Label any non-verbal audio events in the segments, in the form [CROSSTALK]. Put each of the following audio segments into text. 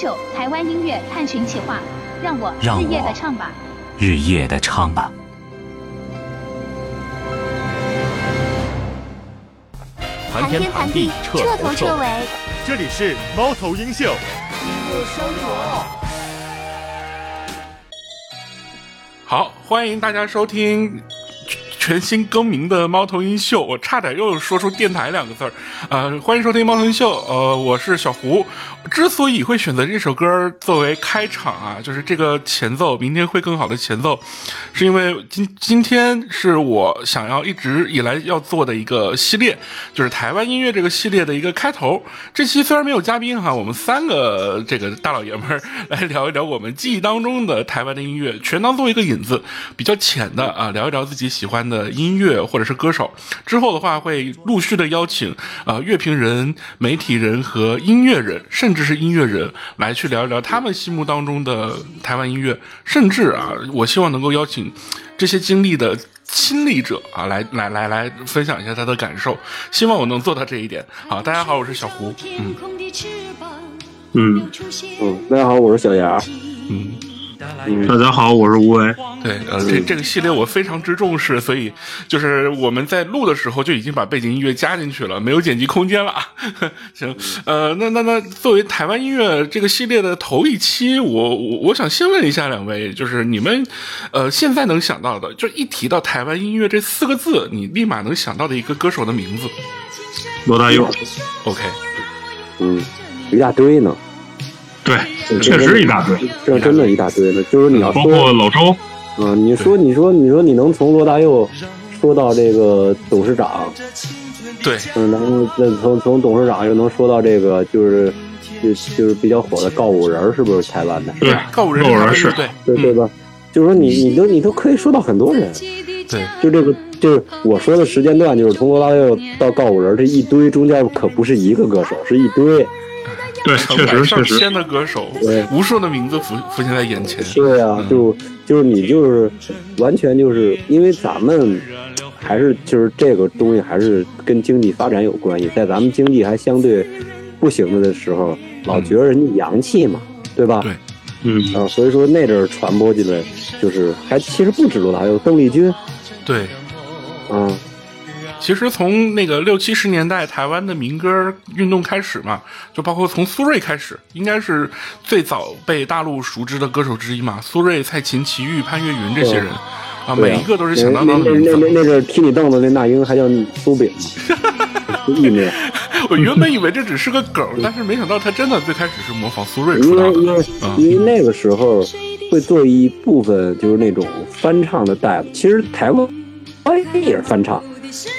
秀台湾音乐探寻企划，让我日夜的唱吧，日夜的唱吧。谈天谈地，彻头彻尾。这里是猫头鹰秀。好，欢迎大家收听。全新更名的猫头鹰秀，我差点又说出电台两个字儿，呃，欢迎收听猫头鹰秀，呃，我是小胡。之所以会选择这首歌作为开场啊，就是这个前奏，明天会更好的前奏，是因为今今天是我想要一直以来要做的一个系列，就是台湾音乐这个系列的一个开头。这期虽然没有嘉宾哈，我们三个这个大老爷们儿来聊一聊我们记忆当中的台湾的音乐，全当做一个引子，比较浅的啊，聊一聊自己喜欢的音乐或者是歌手。之后的话会陆续的邀请啊乐评人、媒体人和音乐人，甚至是音乐人来去聊一聊他们心目当中的台湾音乐，甚至啊，我希望能够邀请这些经历的亲历者啊，来来来来分享一下他的感受。希望我能做到这一点。好，大家好，我是小胡。嗯嗯，大家好，我是小牙。嗯。大家好，我是吴为。对，呃，这这个系列我非常之重视，所以就是我们在录的时候就已经把背景音乐加进去了，没有剪辑空间了。[LAUGHS] 行，呃，那那那作为台湾音乐这个系列的头一期，我我我想先问一下两位，就是你们呃现在能想到的，就一提到台湾音乐这四个字，你立马能想到的一个歌手的名字？罗大佑。OK。嗯，一大堆呢。对，确实一大堆，这真的一大堆的。就是你要包括老周，嗯，你说，你说，你说，你能从罗大佑说到这个董事长，对，嗯，能那从从董事长又能说到这个，就是就就是比较火的告五人，是不是台湾的？对，告五人是，对对对吧？就是说，你你都你都可以说到很多人，对，就这个就是我说的时间段，就是从罗大佑到告五人这一堆中间，可不是一个歌手，是一堆。对，确实确实。千的歌手，无数的名字浮浮现在眼前。对呀，就就是你就是完全就是因为咱们还是就是这个东西还是跟经济发展有关系，在咱们经济还相对不行的时候，老觉得人家洋气嘛，对吧？对，嗯啊，所以说那阵传播进来，就是还其实不止罗大佑，邓丽君，对，嗯。其实从那个六七十年代台湾的民歌运动开始嘛，就包括从苏芮开始，应该是最早被大陆熟知的歌手之一嘛。苏芮、蔡琴、齐豫、潘越云这些人啊，每一个都是响当当的名字。那那那是踢你凳子那那英还叫苏炳吗？[LAUGHS] 我原本以为这只是个梗，但是没想到他真的最开始是模仿苏芮出道的。因为因为那个时候会做一部分就是那种翻唱的带子，其实台湾也是翻唱。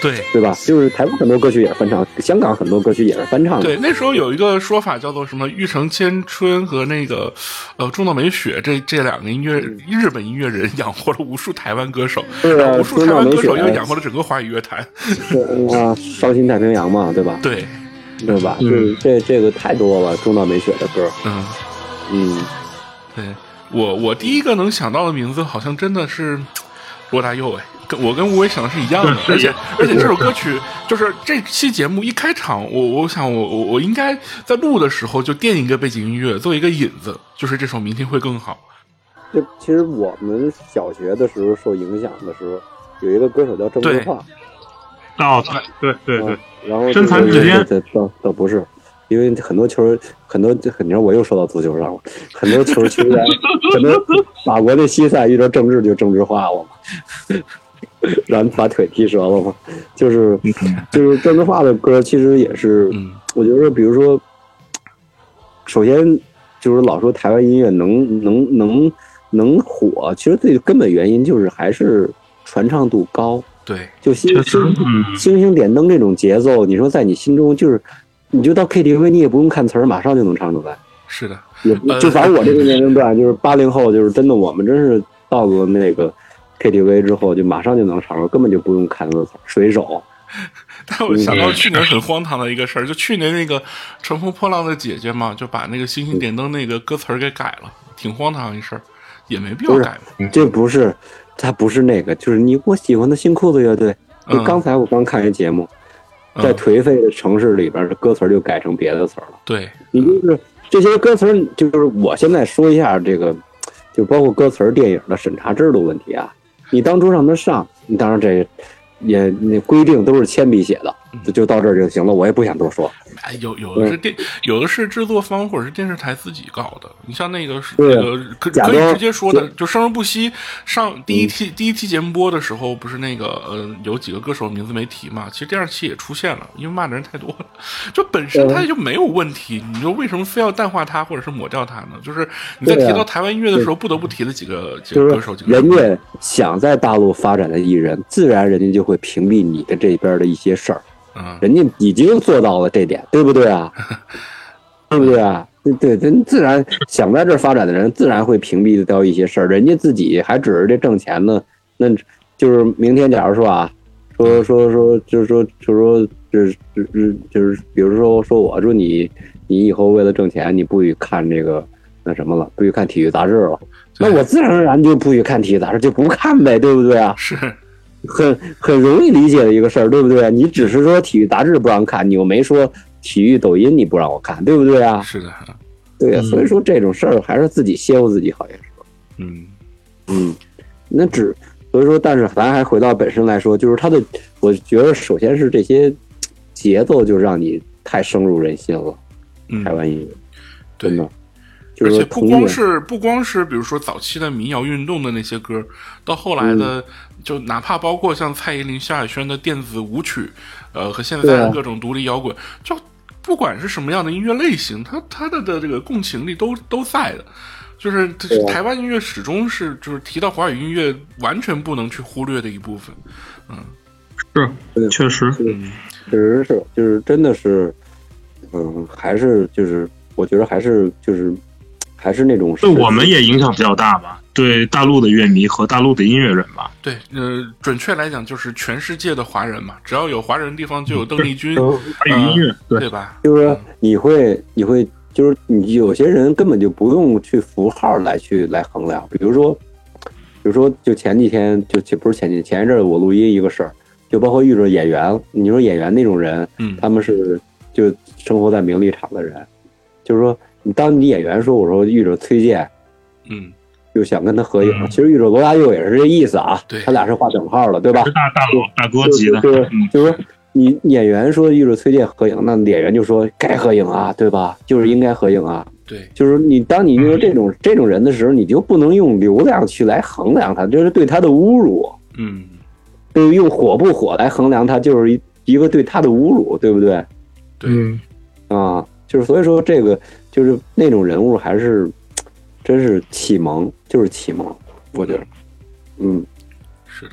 对对吧？就是台湾很多歌曲也是翻唱，香港很多歌曲也是翻唱的。对，那时候有一个说法叫做什么“玉城千春”和那个呃中岛美雪这这两个音乐日本音乐人养活了无数台湾歌手，无数台湾歌手又养活了整个华语乐坛。啊，伤心太平洋嘛，对吧？对，对吧？就是这这个太多了，中岛美雪的歌。嗯嗯，对我我第一个能想到的名字好像真的是罗大佑哎。我跟吴伟想的是一样的，而且而且这首歌曲就是这期节目一开场，我我想我我我应该在录的时候就垫一个背景音乐，做一个引子，就是这首《明天会更好》。就其实我们小学的时候受影响的时候，有一个歌手叫郑智化。哦，对对对对。然后身残志坚。倒倒不是，因为很多球很多，你知道我又说到足球上了，很多球球员，[LAUGHS] 很多法国的西塞遇到政治就政治化了嘛。[LAUGHS] 然后把腿踢折了嘛，就是就是郑智化的歌，其实也是，我觉得比如说，首先就是老说台湾音乐能能能能火，其实最根本原因就是还是传唱度高。对，就星星星星点灯这种节奏，你说在你心中就是，你就到 KTV 你也不用看词儿，马上就能唱出来。是的，也就反正我这个年龄段，就是八零后，就是真的，我们真是到了那个。KTV 之后就马上就能唱，根本就不用看歌词。水手 [LAUGHS] 但我想到去年很荒唐的一个事儿，就去年那个《乘风破浪的姐姐》嘛，就把那个《星星点灯》那个歌词儿给改了，挺荒唐一事儿，也没必要改嘛。这不是，他不是那个，就是你我喜欢的新裤子乐队。就刚才我刚看一节目，在颓废的城市里边，这歌词就改成别的词儿了。对，你就是这些歌词，就是我现在说一下这个，就包括歌词电影的审查制度问题啊。你当初让他上，你当然这也那规定都是铅笔写的。就就到这儿就行了，我也不想多说。哎，有有的是电，有的是制作方或者是电视台自己搞的。你像那个是那个可可以直接说的，就生生不息上第一期第一期节目播的时候，不是那个呃有几个歌手名字没提嘛？其实第二期也出现了，因为骂的人太多了。[LAUGHS] 就本身他就没有问题，你说为什么非要淡化他或者是抹掉他呢？就是你在提到台湾音乐的时候，不得不提的几个几个歌手。几个人家想在大陆发展的艺人，自然人家就会屏蔽你的这边的一些事儿。嗯，人家已经做到了这点，对不对啊？[LAUGHS] 对不对啊？对对，人自然想在这儿发展的人，自然会屏蔽掉一些事儿。人家自己还指着这挣钱呢，那就是明天，假如说啊，说说说，就是说，就是说，就是就是就是，比如说说，我说你你以后为了挣钱，你不许看这个那什么了，不许看体育杂志了，那我自然而然就不许看体育杂志，就不看呗，对不对啊？是。很很容易理解的一个事儿，对不对？你只是说体育杂志不让看，你又没说体育抖音你不让我看，对不对啊？是的，对呀。所以说这种事儿还是自己歇乎自己好些是？嗯嗯，那只所以说，但是咱还回到本身来说，就是他的，我觉得首先是这些节奏就让你太深入人心了。台湾音乐，真的。而且不光是不光是，比如说早期的民谣运动的那些歌，到后来的，就哪怕包括像蔡依林、萧亚轩的电子舞曲，呃，和现在的各种独立摇滚，就不管是什么样的音乐类型，它它的的这个共情力都都在的。就是台湾音乐始终是就是提到华语音乐完全不能去忽略的一部分。嗯，是，确实，嗯，确实是，就是真的是，嗯，还是就是我觉得还是就是。还是那种，对我们也影响比较大吧？对大陆的乐迷和大陆的音乐人吧？对，呃，准确来讲就是全世界的华人嘛，只要有华人的地方就有邓丽君，华语音乐，对吧？就是说你会，你会，就是你有些人根本就不用去符号来去来衡量，比如说，比如说，就前几天就不是前几前一阵我录音一个事儿，就包括遇着演员，你说演员那种人，嗯，他们是就生活在名利场的人，就是说。你当你演员说，我说遇着崔健，嗯，就想跟他合影。其实遇着罗大佑也是这意思啊，对，他俩是画等号了，对吧？大大佬大哥级的，对，就是说你演员说遇着崔健合影，那演员就说该合影啊，对吧？就是应该合影啊，对，就是你当你遇到这种这种人的时候，你就不能用流量去来衡量他，这是对他的侮辱。嗯，对，用火不火来衡量他，就是一一个对他的侮辱，对不对？对，啊，就是所以说这个。就是那种人物，还是 [TSK] 真是启蒙，就是启蒙，我觉得，嗯，是的，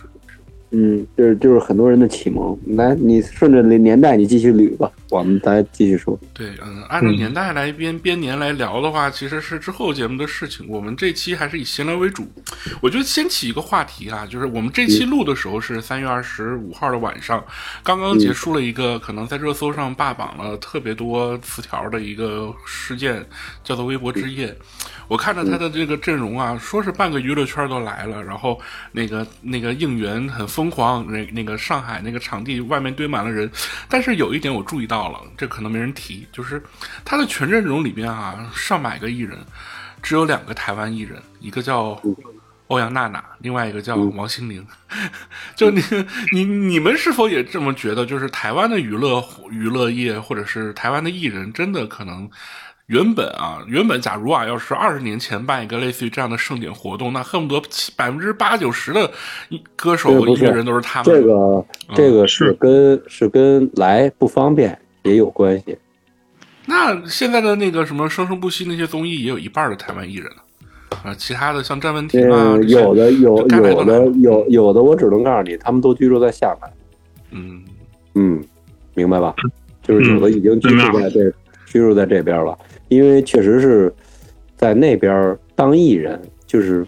嗯，就是就是很多人的启蒙。来，你顺着年代，你继续捋吧。我们再继续说。对，嗯，按照年代来编编年来聊的话，其实是之后节目的事情。我们这期还是以闲聊为主。我觉得先起一个话题啊，就是我们这期录的时候是三月二十五号的晚上，刚刚结束了一个可能在热搜上霸榜了特别多词条的一个事件，叫做微博之夜。我看着他的这个阵容啊，说是半个娱乐圈都来了，然后那个那个应援很疯狂，那那个上海那个场地外面堆满了人，但是有一点我注意到了，这可能没人提，就是他的全阵容里边啊，上百个艺人，只有两个台湾艺人，一个叫欧阳娜娜，另外一个叫王心凌。[LAUGHS] 就你你你们是否也这么觉得？就是台湾的娱乐娱乐业，或者是台湾的艺人，真的可能？原本啊，原本假如啊，要是二十年前办一个类似于这样的盛典活动，那恨不得百分之八九十的歌手音乐人都是他们。这个这个是跟是跟来不方便也有关系。那现在的那个什么生生不息那些综艺，也有一半的台湾艺人了啊。其他的像詹文婷啊，有的有有的有有的，我只能告诉你，他们都居住在厦门。嗯嗯，明白吧？就是有的已经居住在这居住在这边了。因为确实是在那边当艺人，就是，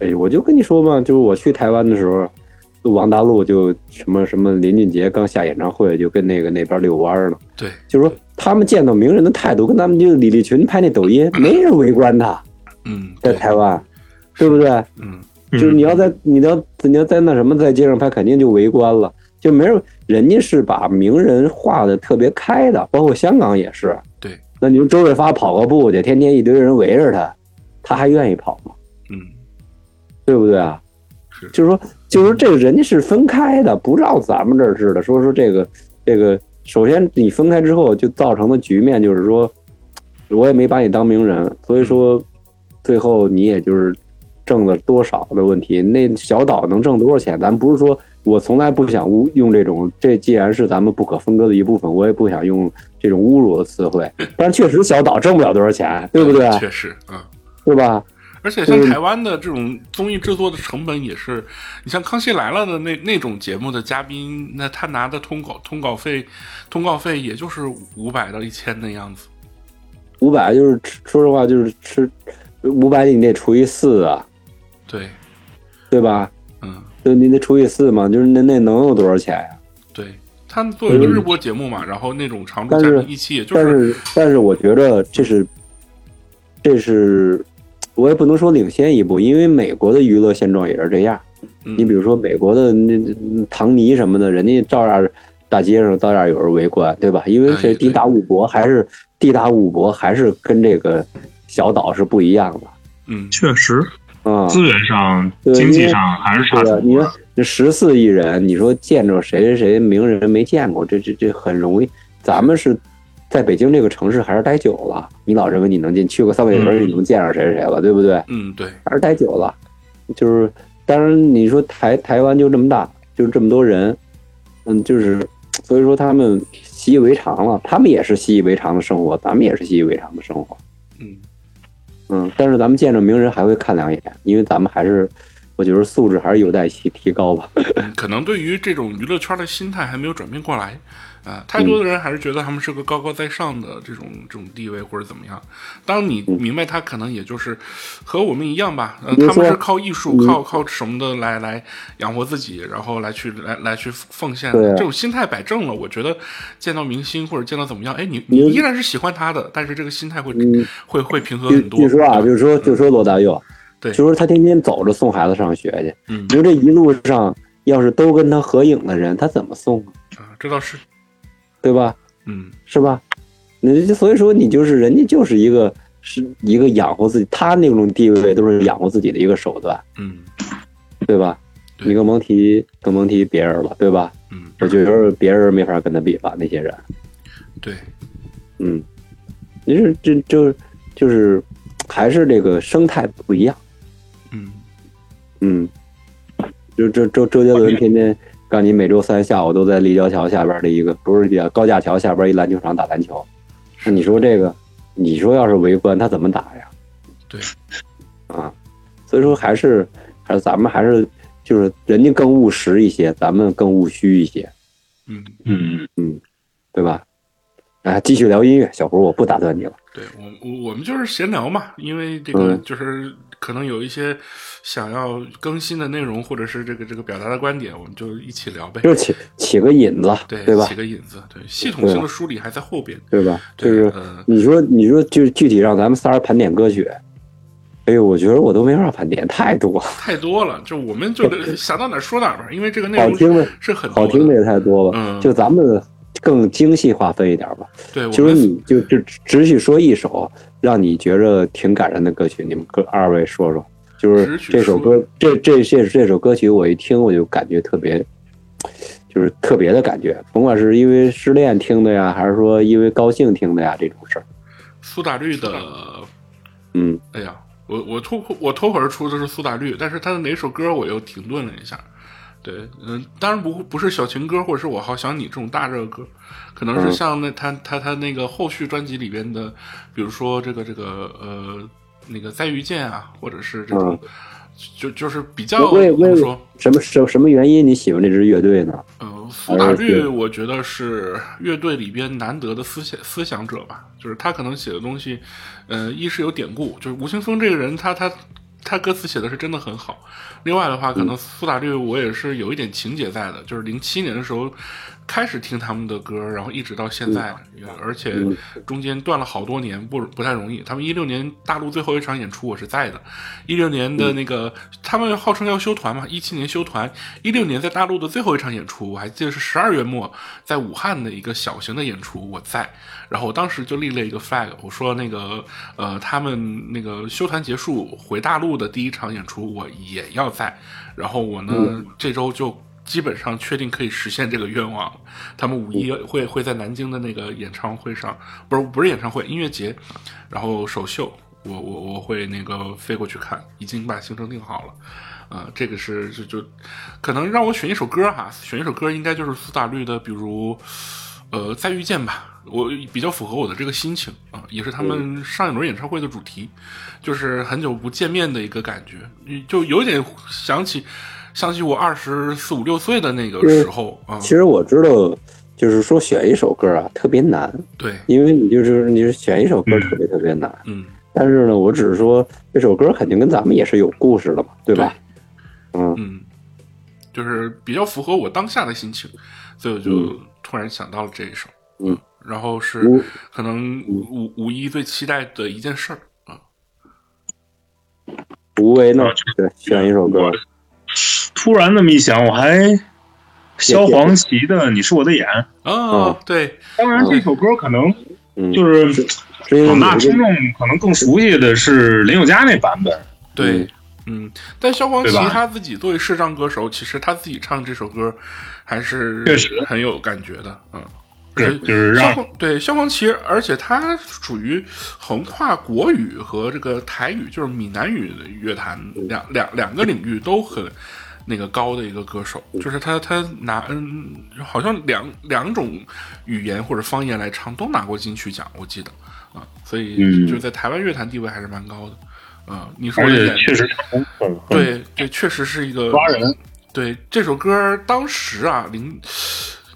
哎，我就跟你说嘛，就是我去台湾的时候，王大陆就什么什么林俊杰刚下演唱会就跟那个那边遛弯儿呢，对，就是说他们见到名人的态度跟咱们就李立群拍那抖音，[CLEARS THROAT] 没人围观他，嗯，在台湾，对不对？嗯，就是你要在你要你要在那什么在街上拍，肯定就围观了，就没人，人家是把名人画的特别开的，包括香港也是。对，那你说周润发跑个步去，天天一堆人围着他，他还愿意跑吗？嗯，对不对啊？是，就是说，就是说这个人家是分开的，不照咱们这儿似的。说说这个这个，首先你分开之后，就造成的局面就是说，我也没把你当名人，所以说最后你也就是挣了多少的问题。那小岛能挣多少钱？咱不是说我从来不想污用这种，这既然是咱们不可分割的一部分，我也不想用这种侮辱的词汇。但确实小岛挣不了多少钱，对不对？确实，嗯，对吧？而且像台湾的这种综艺制作的成本也是，你像《康熙来了》的那那种节目的嘉宾，那他拿的通稿通稿费，通告费也就是五百到一千的样子。五百就是说实话就是吃五百，你得除以四啊，对，对吧？嗯，就你得除以四嘛，就是那那能有多少钱呀、对他们做一个日播节目嘛，然后那种长但是宾一期也就但是但是我觉得这是这是我也不能说领先一步，因为美国的娱乐现状也是这样。嗯。你比如说美国的那那唐尼什么的，人家照样大街上照样有人围观，对吧？因为这地大物博，还是地大物博，还是跟这个小岛是不一样的。嗯，确实，啊。资源上、经济上还是差是的，你挺多说这十四亿人，你说见着谁谁谁名人没见过，这这这很容易。咱们是在北京这个城市还是待久了，你老认为你能进，去个三里屯嗯你能见着谁谁谁了，对不对？嗯，对，还是待久了，就是当然你说台台湾就这么大，就是这么多人，嗯，就是所以说他们习以为常了，他们也是习以为常的生活，咱们也是习以为常的生活。嗯，但是咱们见着名人还会看两眼，因为咱们还是，我觉得素质还是有待提提高吧。[LAUGHS] 可能对于这种娱乐圈的心态还没有转变过来。啊，太多的人还是觉得他们是个高高在上的这种这种地位或者怎么样。当你明白他可能也就是和我们一样吧，他们是靠艺术、嗯靠靠什么的来来养活自己，然后来去来来去奉献。对啊这种心态摆正了，我觉得见到明星或者见到怎么样，哎，你你你依然是喜欢他的，但是这个心态会、嗯会会平和很多。据说啊，就是说，就说罗大佑，对就说他天天走着送孩子上学去，嗯你说这一路上要是都跟他合影的人，他怎么送啊？啊，这倒是，对吧？嗯。是吧？你就所以说你就是人家就是一个是一个养活自己，他那种地位都是养活自己的一个手段，嗯。对吧？你更甭提更甭提别人了，对吧？嗯，我觉得别人没法跟他比吧，那些人，对，嗯，你是这就就是还是这个生态不一样，嗯。嗯，就这周周杰伦天天告诉你每周三下午都在立交桥下边的一个不是立交高架桥下边一篮球场打篮球，那你说这个，你说要是围观他怎么打呀？对，啊，所以说还是还是咱们还是就是人家更务实一些，咱们更务虚一些，嗯嗯。嗯，对吧？啊，继续聊音乐，小胡，我不打断你了。对我我我们就是闲聊嘛，因为这个嗯就是可能有一些想要更新的内容，或者是这个这个表达的观点，我们就一起聊呗。就起起个引子，对对吧起？个引子，对系统性的梳理还在后边。对吧？就是呃你说，你说，就是具体让咱们仨人盘点歌曲，哎呦，我觉得我都没法盘点，太多，太多了，就我们就 [LAUGHS] 想到哪儿说哪儿吧，因为这个内容好听的是很多好听的也太多了。嗯就咱们更精细划分一点吧。对，我就是你就就只许说一首让你觉着挺感人的歌曲，你们各二位说说。就是这首歌，这这这这首歌曲，我一听我就感觉特别，就是特别的感觉，甭管是因为失恋听的呀，还是说因为高兴听的呀，这种事儿。苏打绿的，嗯，哎呀，我我脱我脱口而出的是苏打绿，但是他的哪首歌我又停顿了一下。对，嗯，当然不不是小情歌或者是我好想你这种大热歌，可能是嗯像那他他他那个后续专辑里边的，比如说这个这个呃那个再遇见啊，或者是这种，就就是比较为为怎么说，什么什什么原因你喜欢这支乐队呢？呃，苏打绿，我觉得是乐队里边难得的思想思想者吧，就是他可能写的东西，呃，一是有典故，就是吴青峰这个人，他他他歌词写的是真的很好。另外的话，可能苏打绿我也是有一点情节在的，就是零七年的时候。开始听他们的歌，然后一直到现在，而且中间断了好多年，不不太容易。他们一六年大陆最后一场演出我是在的，一六年的那个他们号称要休团嘛，一七年休团，一六年在大陆的最后一场演出我还记得是十二月末在武汉的一个小型的演出我在，然后我当时就立了一个 flag，我说那个呃他们那个休团结束回大陆的第一场演出我也要在，然后我呢这周就。基本上确定可以实现这个愿望，他们五一会会在南京的那个演唱会上，不是不是演唱会，音乐节，然后首秀，我我我会那个飞过去看，已经把行程定好了，呃，这个是就就可能让我选一首歌哈，选一首歌应该就是苏打绿的，比如呃再遇见吧，我比较符合我的这个心情啊，也是他们上一轮演唱会的主题，就是很久不见面的一个感觉，就有点想起。想起我二十四五六岁的那个时候啊，其实我知道，就是说选一首歌啊特别难，对，因为你就是你选一首歌特别特别难，嗯，但是呢，我只是说这首歌肯定跟咱们也是有故事的嘛，对吧？嗯嗯，就是比较符合我当下的心情，所以我就突然想到了这一首，嗯，然后是可能五五一最期待的一件事儿啊，无为呢，对，选一首歌。突然那么一想，我还萧煌奇的《你是我的眼》啊，对，当然这首歌可能就是广大听众可能更熟悉的是林宥嘉那版本，对，嗯，但萧煌奇他自己作为视障歌手，其实他自己唱这首歌还是确实。很有感觉的，嗯。就是萧煌对萧煌奇，而且他属于横跨国语和这个台语，就是闽南语的乐坛两两两个领域都很那个高的一个歌手。就是他他拿嗯，好像两两种语言或者方言来唱都拿过金曲奖，我记得啊，所以就在台湾乐坛地位还是蛮高的。啊，你说也确实对对，确实是一个抓人。对这首歌当时啊，零。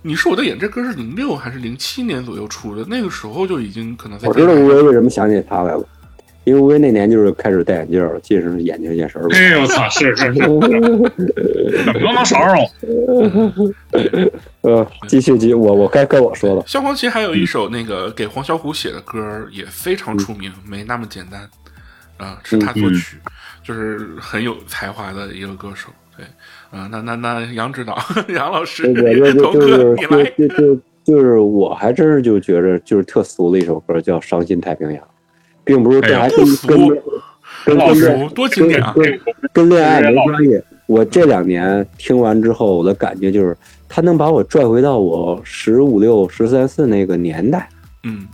你是我的眼，这歌是零六还是零七年左右出的？那个时候就已经可能在。我知道吴为为什么想起他来了，因为吴威那年就是开始戴眼镜了，近视眼睛眼神儿。哎呦我操！是是是，[LAUGHS] 怎么能少少？[LAUGHS] 呃，继续继续，我我该该我说了。萧煌奇还有一首那个给黄小琥写的歌也非常出名，没那么简单啊，是他作曲，就是很有才华的一个歌手。对，嗯，那那那杨指导，[LAUGHS] 杨老师，我就就是就就就是我还真是就觉着就是特俗的一首歌，叫《伤心太平洋》，并不是这还跟跟跟跟多经典啊，跟恋爱没关系。我这两年听完之后，我的感觉就是，他能把我拽回到我十五六、十三四那个年代。嗯，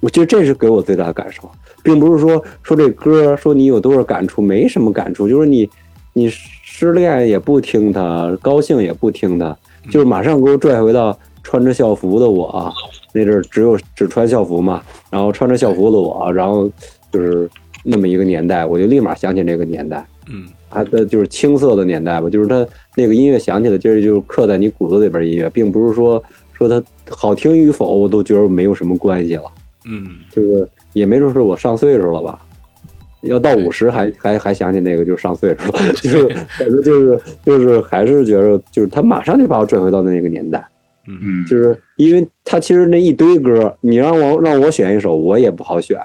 我觉得这是给我最大的感受，并不是说说这歌说你有多少感触，没什么感触，就是你你。失恋也不听他，高兴也不听他，就是马上给我拽回到穿着校服的我，那阵儿只有只穿校服嘛，然后穿着校服的我，然后就是那么一个年代，我就立马想起那个年代，嗯，他的就是青涩的年代吧，就是他那个音乐响起来，就是就是刻在你骨子里边音乐，并不是说说他好听与否，我都觉得没有什么关系了，嗯，就是也没准是我上岁数了吧。要到五十还还还想起那个就是上岁数了，[LAUGHS] 就是感觉就是就是还是觉得就是他马上就把我拽回到那个年代，嗯，就是因为他其实那一堆歌，你让我让我选一首我也不好选，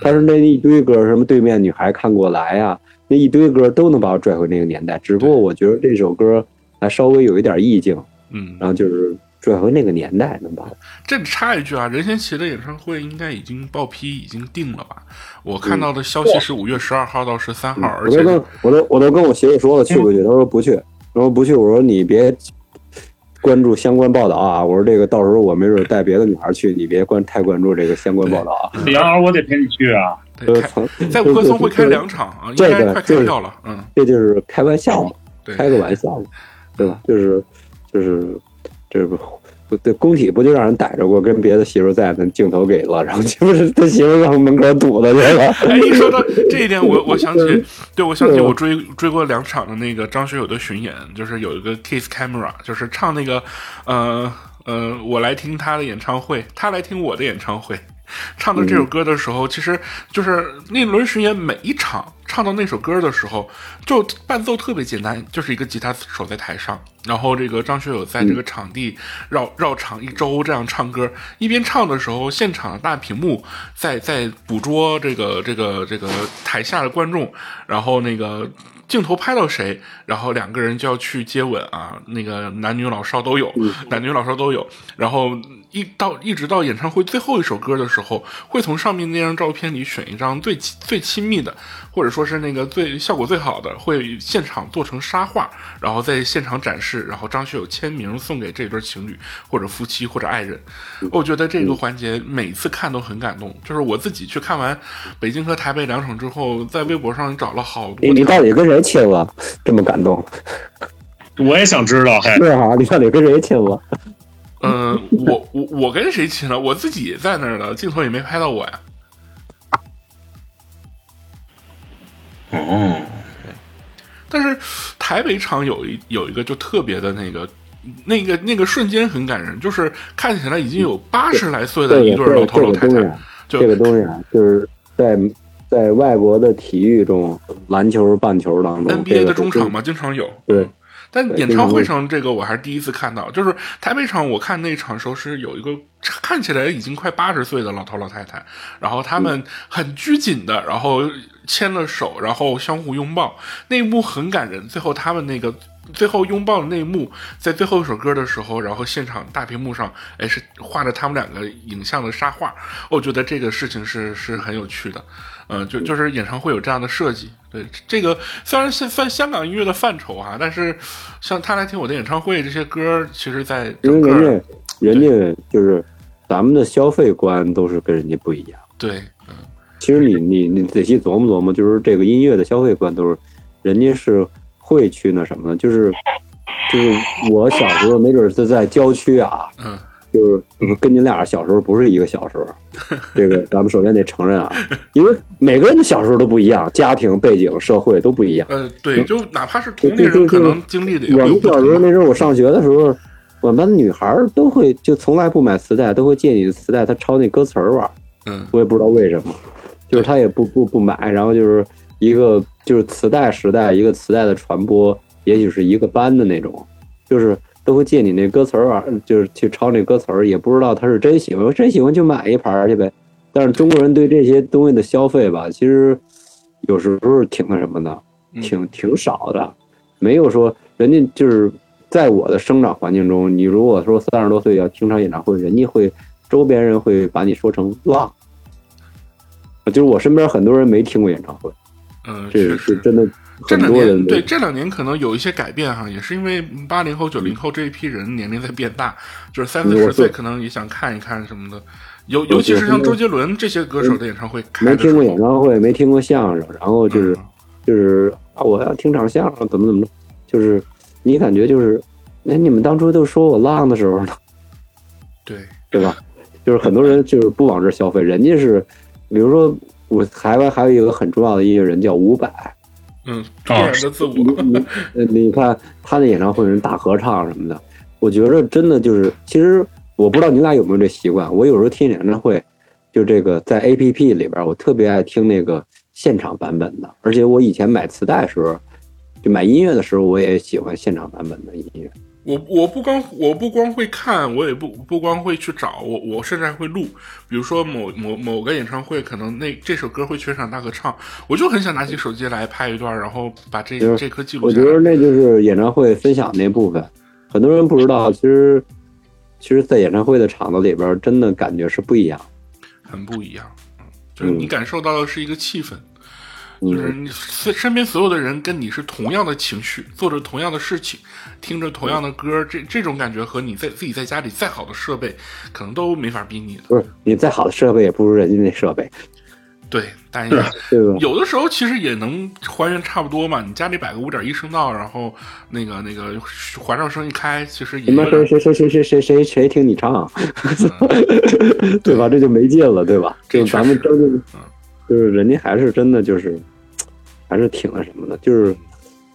但是那一堆歌什么对面女孩看过来呀，那一堆歌都能把我拽回那个年代，只不过我觉得这首歌还稍微有一点意境，嗯，然后就是。转回那个年代，能吧？这里插一句啊，任贤齐的演唱会应该已经报批，已经定了吧？我看到的消息是五月十二号到十三号，而且我都我都我都跟我媳妇说了，去不去？她说不去。她说不去，我说你别关注相关报道啊。我说这个到时候我没准带别的女孩去，你别关太关注这个相关报道啊。杨儿，我得陪你去啊。在五棵松会开两场啊，应该快开掉了。嗯，这就是开玩笑嘛，开个玩笑嘛，对吧？就是就是。这不，对，工体不就让人逮着过，跟别的媳妇在那镜头给了，然后就 [LAUGHS] 是他媳妇让门口堵的去了。哎，一说到 [LAUGHS] 这一点，我我想起，对我想起我追追过两场的那个张学友的巡演，就是有一个 Kiss Camera，就是唱那个，呃呃，我来听他的演唱会，他来听我的演唱会，唱的这首歌的时候，其实就是那轮巡演每一场。唱到那首歌的时候，就伴奏特别简单，就是一个吉他手在台上，然后这个张学友在这个场地绕绕场一周这样唱歌，一边唱的时候，现场的大屏幕在在捕捉这个这个这个台下的观众，然后那个。镜头拍到谁，然后两个人就要去接吻啊，那个男女老少都有，男女老少都有。然后一到一直到演唱会最后一首歌的时候，会从上面那张照片里选一张最最亲密的，或者说是那个最效果最好的，会现场做成沙画，然后在现场展示，然后张学友签名送给这对情侣或者夫妻或者爱人。我觉得这个环节每次看都很感动。就是我自己去看完北京和台北两场之后，在微博上找了好多。你到底跟谁？亲了，这么感动，我也想知道。是啊，你到底跟谁亲了？嗯，我我我跟谁亲了？我自己在那儿了，镜头也没拍到我呀。哦，但是台北场有一有一个就特别的那个那个那个瞬间很感人，就是看起来已经有八十来岁的一对老头老太太，这个东西啊，就是在。在外国的体育中，篮球、棒球当中，NBA 的中场嘛，经常有。对，但演唱会上这个我还是第一次看到。就是台北场，我看那场时候是有一个看起来已经快八十岁的老头老太太，然后他们很拘谨的，然后牵了手，然后相互拥抱，那一幕很感人。最后他们那个。最后拥抱的那一幕，在最后一首歌的时候，然后现场大屏幕上，哎，是画着他们两个影像的沙画。我觉得这个事情是是很有趣的，嗯，就就是演唱会有这样的设计。对，这个虽然是算香港音乐的范畴啊，但是像他来听我的演唱会，这些歌，其实在因为人家人家就是咱们的消费观都是跟人家不一样。对，嗯，其实你你你仔细琢磨琢磨，就是这个音乐的消费观都是人家是。会去那什么的？就是，就是我小时候没准是在郊区啊，嗯，就是跟您俩小时候不是一个小时候，[LAUGHS] 这个咱们首先得承认啊，因为每个人的小时候都不一样，家庭背景、社会都不一样。呃，对，就哪怕是同龄人可能经历的。我们小时候那时候我上学的时候，我们班女孩都会就从来不买磁带，都会借你的磁带，她抄那歌词玩。嗯，我也不知道为什么，就是她也不不不买，然后就是一个。就是磁带时代，一个磁带的传播，也许是一个班的那种，就是都会借你那歌词儿玩，就是去抄那歌词儿，也不知道他是真喜欢，真喜欢就买一盘去呗。但是中国人对这些东西的消费吧，其实有时候挺那什么的，挺挺少的，没有说人家就是在我的生长环境中，你如果说三十多岁要听场演唱会，人家会周边人会把你说成浪，就是我身边很多人没听过演唱会。嗯，这是真的。这两年对这两年可能有一些改变哈，也是因为八零后、九零后这一批人年龄在变大，就是三四十岁可能也想看一看什么的。尤尤其是像周杰伦这些歌手的演唱会，没听过演唱会，没听过相声，然后就是就是啊，我要听场相声，怎么怎么着，就是你感觉就是，那，你们当初都说我浪的时候呢，对 [LAUGHS] 对吧？就是很多人就是不往这消费，人家是，比如说。我台湾还有一个很重要的音乐人叫伍佰，嗯，突然的自我，你 [LAUGHS] 看他的演唱会人大合唱什么的，我觉得真的就是，其实我不知道你俩有没有这习惯，我有时候听演唱会，就这个在 A P P 里边，我特别爱听那个现场版本的，而且我以前买磁带时候，就买音乐的时候，我也喜欢现场版本的音乐。我我不光我不光会看，我也不不光会去找，我我甚至还会录。比如说某某某个演唱会，可能那这首歌会全场大合唱，我就很想拿起手机来拍一段，然后把这这颗记录下来。我觉得那就是演唱会分享那部分，很多人不知道，其实其实，在演唱会的场子里边，真的感觉是不一样，很不一样。嗯，就是你感受到的是一个气氛。就是你身身边所有的人跟你是同样的情绪，做着同样的事情，听着同样的歌，这这种感觉和你在自己在家里再好的设备，可能都没法比拟的。不是你再好的设备也不如人家那设备。对，但是有的时候其实也能还原差不多嘛。你家里摆个五点一声道，然后那个那个环绕声一开，其实也。谁谁谁谁谁谁谁谁听你唱，[LAUGHS] 对吧？这就没劲了，对吧？这咱们真的，就是人家还是真的就是。还是挺那什么的，就是，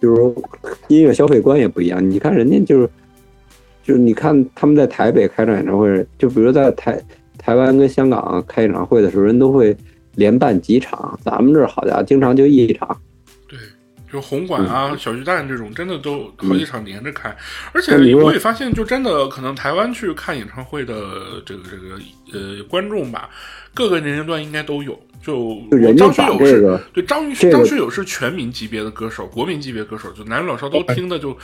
就是，音乐消费观也不一样。你看人家就是，就是你看他们在台北开场演唱会，就比如在台台湾跟香港开演唱会的时候，人都会连办几场。咱们这好家伙，经常就一场，就红馆啊、小巨蛋这种，真的都好几场连着开。而且我也发现，就真的可能台湾去看演唱会的这个这个呃观众吧，各个年龄段应该都有。就张学友是对张张学友是全民级别的歌手，国民级别歌手，就男女老少都听的，就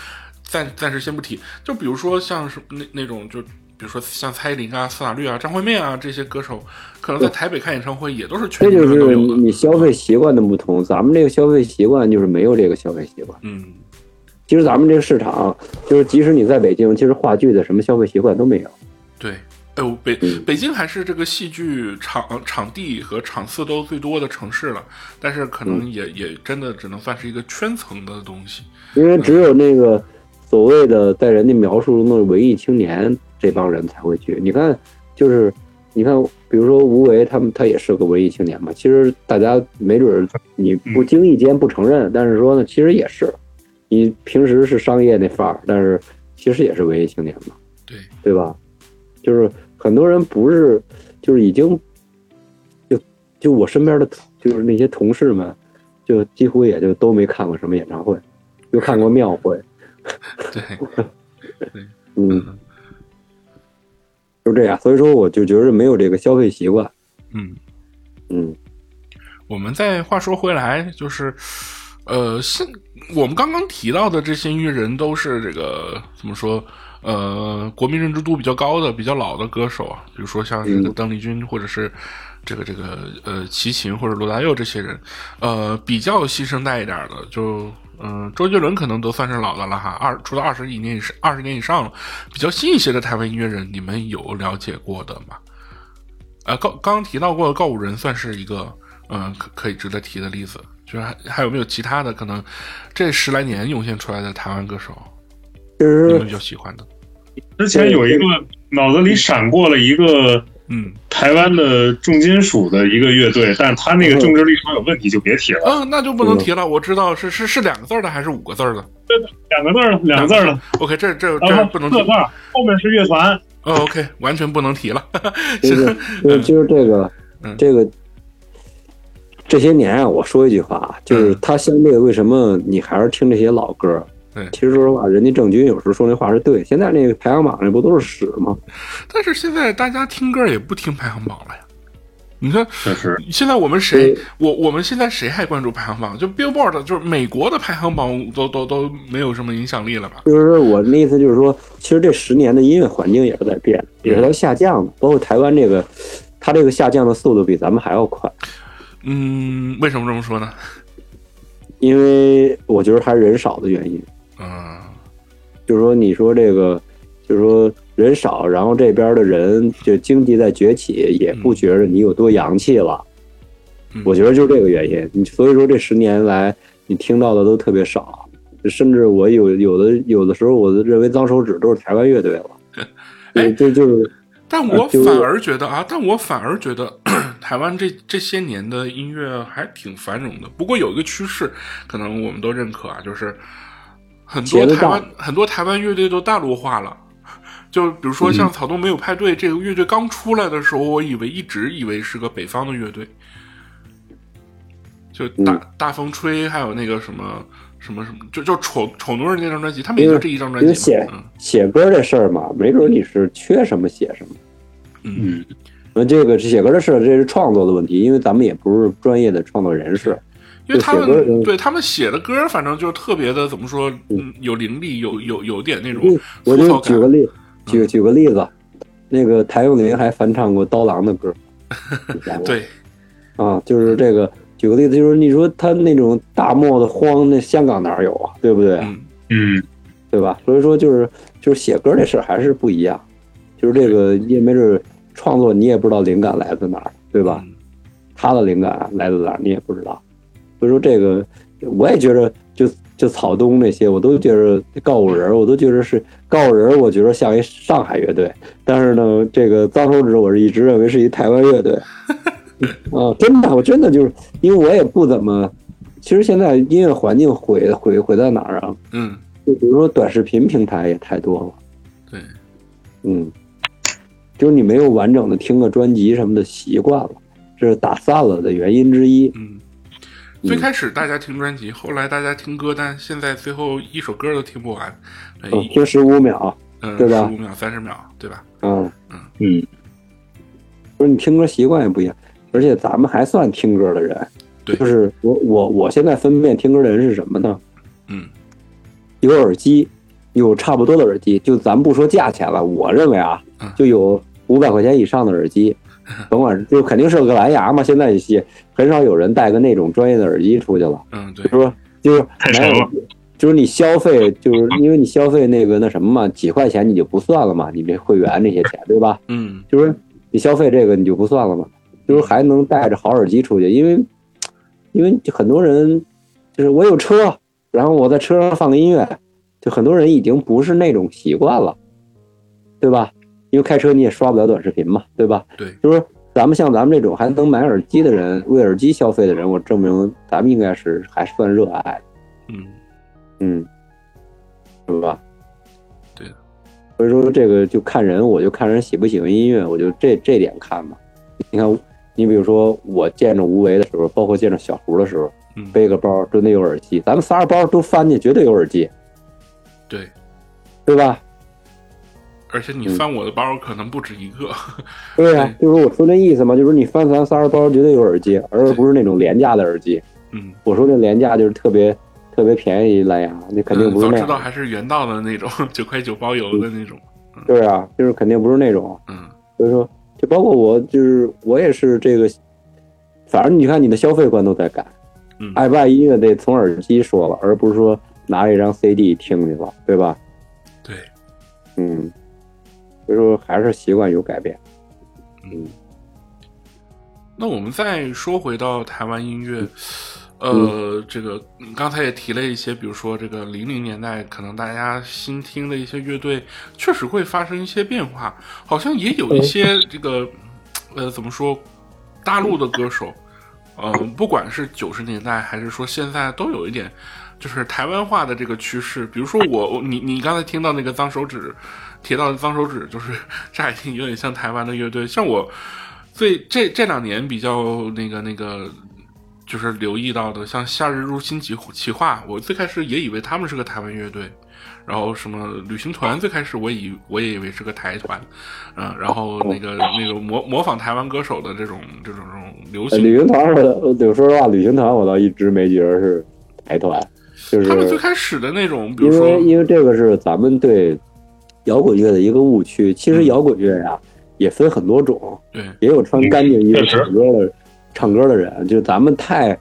暂暂时先不提。就比如说像是那那种就。比如说像蔡依林啊、苏打绿啊、张惠妹啊这些歌手，可能在台北看演唱会也都是全这就是你消费习惯的不同，咱们这个消费习惯就是没有这个消费习惯。嗯，其实咱们这个市场，就是即使你在北京，其实话剧的什么消费习惯都没有。对，哎呦，北北京还是这个戏剧场场地和场次都最多的城市了，但是可能也也真的只能算是一个圈层的东西。因为只有那个所谓的在人家描述中的文艺青年。这帮人才会去。你看，就是你看，比如说吴为他们，他也是个文艺青年嘛。其实大家没准你不经意间不承认，但是说呢，其实也是。你平时是商业那范儿，但是其实也是文艺青年嘛。对，对吧？就是很多人不是，就是已经，就就我身边的，就是那些同事们，就几乎也就都没看过什么演唱会，就看过庙会。[LAUGHS] [LAUGHS] 对，嗯。就这样，所以说我就觉得没有这个消费习惯。嗯嗯，我们再话说回来，就是呃，现我们刚刚提到的这些音乐人都是这个怎么说？呃，国民认知度比较高的、比较老的歌手啊，比如说像这个邓丽君，或者是这个这个呃齐秦或者罗大佑这些人，呃，比较新生代一点的就。嗯，周杰伦可能都算是老的了哈，二出道二十一年以上，二十年以上了，比较新一些的台湾音乐人，你们有了解过的吗？呃，告刚刚提到过的告五人算是一个，嗯，可可以值得提的例子，就是还还有没有其他的可能这十来年涌现出来的台湾歌手，你们比较喜欢的？之前有一个脑子里闪过了一个。嗯，台湾的重金属的一个乐队，但他那个政治立场有问题，就别提了。嗯，那就不能提了。我知道是是是两个字的还是五个字的？对两个字的，两个字的。OK，这这这不能提。后面是乐团。哦，OK，完全不能提了。[LAUGHS] 就是，就是这个，这个这些年啊，我说一句话，就是他相对为什么你还是听这些老歌？对，其实说实话，人家郑钧有时候说那话是对。现在那个排行榜那不都是屎吗？但是现在大家听歌也不听排行榜了呀。你看，确实，现在我们谁，我我们现在谁还关注排行榜？就 Billboard，就是美国的排行榜都都都没有什么影响力了吧？就是我的意思，就是说，其实这十年的音乐环境也是在变，也是在下降的。包括台湾这个，它这个下降的速度比咱们还要快。嗯，为什么这么说呢？因为我觉得还是人少的原因。嗯，就是说，你说这个，就是说人少，然后这边的人就经济在崛起，也不觉得你有多洋气了。我觉得就是这个原因。你所以说这十年来，你听到的都特别少，甚至我有有的有的时候，我都认为脏手指都是台湾乐队了。[LAUGHS] 哎，这就是，但我反而觉得啊，但我反而觉得 [CLEARS THROAT] 台湾这这些年的音乐还挺繁荣的。不过有一个趋势，可能我们都认可啊，就是。很多台湾很多台湾乐队都大陆化了，就比如说像草东没有派对这个乐队刚出来的时候，我以为一直以为是个北方的乐队，就大大风吹，还有那个什么什么什么，就就丑丑奴人那张专辑，他们也就这一张专辑。写写歌这事儿嘛，没准你是缺什么写什么。嗯，那这个写歌的事儿，这是创作的问题，因为咱们也不是专业的创作人士。因为他们对他们写的歌，反正就特别的怎么说，嗯，有灵力，有有有点那种。我就举个例，举举个例子，那个谭咏麟还翻唱过刀郎的歌。[LAUGHS] 对，啊，就是这个，举个例子，就是你说他那种大漠的荒，那香港哪有啊？对不对？嗯，对吧？所以说，就是就是写歌这事儿还是不一样，就是这个也没准创作你也不知道灵感来自哪儿，对吧？他的灵感来自哪儿你也不知道。所以说这个，我也觉得，就就草东那些，我都觉得告五人，我都觉得是告五人，我觉得像一上海乐队。但是呢，这个脏手指，我是一直认为是一台湾乐队。啊，真的，我真的就是，因为我也不怎么，其实现在音乐环境毁毁毁在哪儿啊？嗯，就比如说短视频平台也太多了。对，嗯，就是你没有完整的听个专辑什么的习惯了，这是打散了的原因之一。嗯。最开始大家听专辑，后来大家听歌，但现在最后一首歌都听不完，听十五秒，嗯，对吧？十五秒、三十秒，对吧？嗯嗯嗯，不是你听歌习惯也不一样，而且咱们还算听歌的人，对，就是我我我现在分辨听歌的人是什么呢？嗯，有耳机，有差不多的耳机，就咱不说价钱了，我认为啊，就有五百块钱以上的耳机。[LAUGHS] 甭管就肯定是个蓝牙嘛，现在也很少有人带个那种专业的耳机出去了。嗯，对，是吧？就是就是你消费，就是因为你消费那个那什么嘛，几块钱你就不算了嘛，你这会员这些钱，对吧？嗯，就是你消费这个你就不算了嘛，就是还能带着好耳机出去，因为因为很多人就是我有车，然后我在车上放个音乐，就很多人已经不是那种习惯了，对吧？因为开车你也刷不了短视频嘛，对吧？对，就是咱们像咱们这种还能买耳机的人，为耳机消费的人，我证明咱们应该是还算热爱。嗯嗯，是吧？对。所以说这个就看人，我就看人喜不喜欢音乐，我就这这点看嘛。你看，你比如说我见着无为的时候，包括见着小胡的时候，背个包真的有耳机，咱们仨包都翻去，绝对有耳机。对，对吧？而且你翻我的包可能不止一个，[LAUGHS] 对呀，就是我说那意思嘛，就是你翻咱仨包绝对有耳机，而不是那种廉价的耳机。嗯，我说那廉价就是特别特别便宜蓝牙，那肯定不是那。早知道还是原道的那种，九块九包邮的那种。对啊，就是肯定不是那种。嗯，所以说，就包括我，就是我也是这个，反正你看你的消费观都在改。嗯，爱不爱音乐得从耳机说了，而不是说拿一张 CD 听去了，对吧？对，嗯。所以说还是习惯有改变，嗯。那我们再说回到台湾音乐，呃，这个刚才也提了一些，比如说这个零零年代可能大家新听的一些乐队，确实会发生一些变化，好像也有一些这个，呃，怎么说，大陆的歌手，呃，不管是九十年代还是说现在，都有一点就是台湾化的这个趋势。比如说我，你你刚才听到那个脏手指。提到的脏手指，就是乍一听有点像台湾的乐队。像我最这这两年比较那个那个，就是留意到的，像夏日入侵企企划，我最开始也以为他们是个台湾乐队。然后什么旅行团，最开始我以我也以为是个台团，嗯，然后那个那个模模仿台湾歌手的这种这种这种流行。旅行团，我我说实话，旅行团我倒一直没觉得是台团，就是他们最开始的那种，比如说，因为因为这个是咱们对。摇滚乐的一个误区，其实摇滚乐呀也分很多种，对，也有穿干净衣服唱歌的，唱歌的人，就咱们太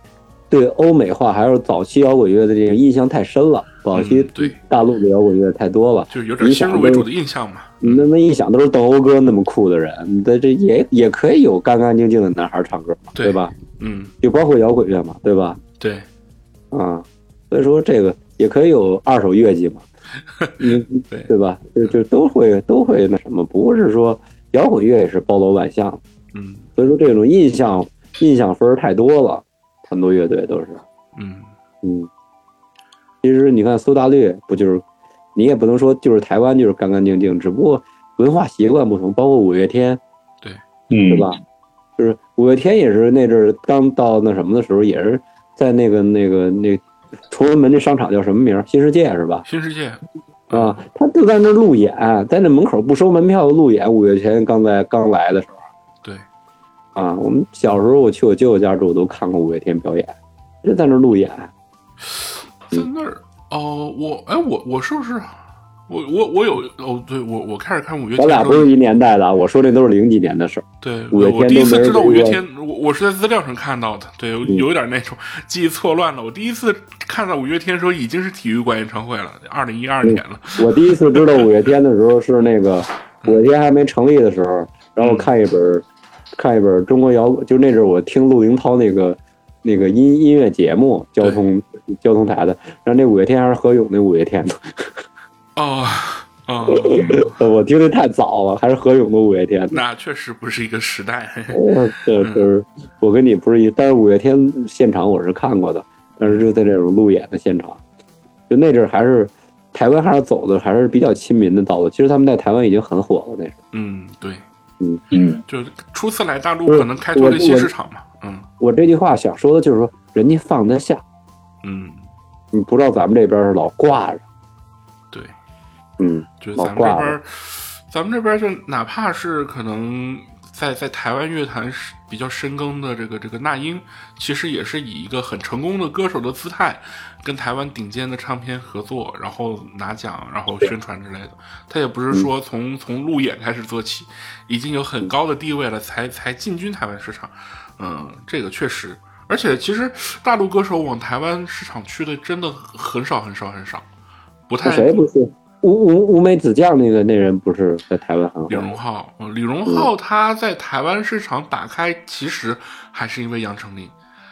对欧美化还有早期摇滚乐的这个印象太深了，早期对大陆的摇滚乐太多了，就是有点先入为主的印象嘛。那么一想都是邓欧哥那么酷的人，你在这也也可以有干干净净的男孩唱歌嘛，对吧？嗯，就包括摇滚乐嘛，对吧？对，啊，所以说这个也可以有二手乐器嘛。[LAUGHS] 嗯，对对吧？就就都会都会那什么，不是说摇滚乐也是包罗万象，嗯，所以说这种印象印象分太多了，很多乐队都是，嗯嗯。其实你看苏打绿不就是，你也不能说就是台湾就是干干净净，只不过文化习惯不同，包括五月天，对，嗯，对吧？就是五月天也是那阵儿刚到那什么的时候，也是在那个那个那。崇文门那商场叫什么名？新世界是吧？新世界啊，他就在那路演，在那门口不收门票的路演。五月天刚在刚来的时候，对，啊，我们小时候我去我舅舅家住，都看过五月天表演，就在那路演。在那儿哦，我哎，我我是不是？我我我有哦，对我我开始看五月天，咱俩不是一年代的，我说那都是零几年的事儿。对，五月天我第一次知道五月天，我我是在资料上看到的，对，有一点那种记忆错乱了。我第一次看到五月天的时候，已经是体育馆演唱会了，二零一二年了。我第一次知道五月天的时候是那个五月天还没成立的时候，然后看一本看一本中国摇滚，就那阵我听陆凌涛那个那个音音乐节目，交通交通台的，然后那五月天还是何勇那五月天的。哦，哦，[LAUGHS] 我听的太早了，还是何勇的五月天。那确实不是一个时代。[LAUGHS] 对，就是我跟你不是一，但是五月天现场我是看过的，但是就在这种路演的现场，就那阵还是台湾还是走的还是比较亲民的道路。其实他们在台湾已经很火了，那时候。嗯，对，嗯嗯，就初次来大陆可能开拓了新市场嘛。嗯，我这句话想说的就是说，人家放得下。嗯，你不知道咱们这边是老挂着。对，嗯，就咱们这边，咱们这边就哪怕是可能。在在台湾乐坛是比较深耕的这个这个那英，其实也是以一个很成功的歌手的姿态，跟台湾顶尖的唱片合作，然后拿奖，然后宣传之类的。他也不是说从从路演开始做起，已经有很高的地位了，才才进军台湾市场。嗯，这个确实，而且其实大陆歌手往台湾市场去的真的很少很少很少，不太。谁不是？乌乌乌梅子酱那个那人不是在台湾很李荣浩，李荣浩他在台湾市场打开，其实还是因为杨丞琳，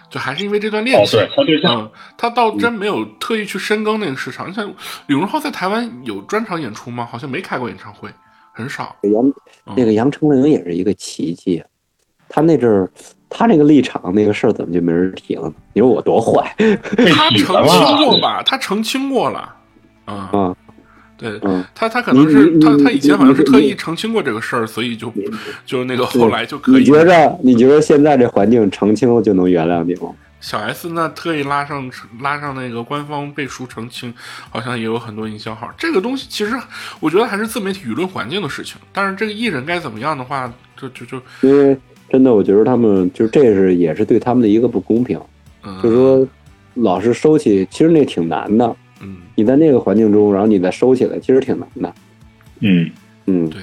就还是因为这段恋情。嗯，他倒真没有特意去深耕那个市场。你想李荣浩在台湾有专场演出吗？好像没开过演唱会，很少。杨那个杨丞琳也是一个奇迹，他那阵儿他那个立场那个事儿怎么就没人提了呢？你说我多坏？他澄清过吧？他澄清过了。啊。对他，他可能是他，他以前好像是特意澄清过这个事儿，所以就就那个后来就可以。你觉着你觉得现在这环境澄清了就能原谅你吗？小 S 那特意拉上拉上那个官方背书澄清，好像也有很多营销号。这个东西其实我觉得还是自媒体舆论环境的事情。但是这个艺人该怎么样的话，就就就因为真的，我觉得他们就这是也是对他们的一个不公平。就是说老是收起，其实那挺难的。嗯，你在那个环境中，然后你再收起来，其实挺难的。嗯。嗯，对，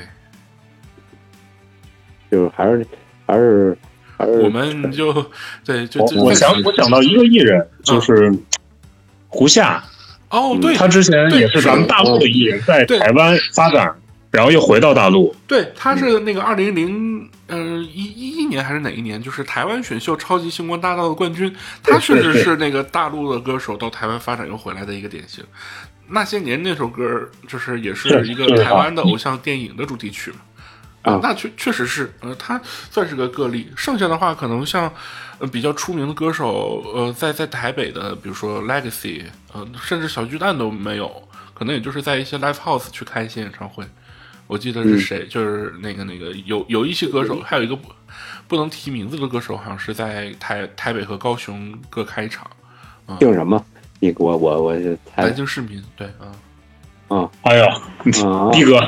就是还是还是还是，我们就对就我想我想到一个艺人，就是胡夏。哦，对，他之前也是咱们大陆的艺人，在台湾发展。然后又回到大陆，对，他是那个二零零嗯一一一年还是哪一年，就是台湾选秀超级星光大道的冠军，他确实是那个大陆的歌手到台湾发展又回来的一个典型。那些年那首歌就是也是一个台湾的偶像电影的主题曲嘛，啊，那确确实是，呃，他算是个个例。剩下的话，可能像呃比较出名的歌手，呃，在在台北的，比如说 Legacy，呃，甚至小巨蛋都没有，可能也就是在一些 Live House 去开一些演唱会。我记得是谁，就是那个那个有有一些歌手，还有一个不不能提名字的歌手，好像是在台台北和高雄各开一场。姓什么？你我我我南京市民对啊啊！哎呦，[LAUGHS] 逼哥，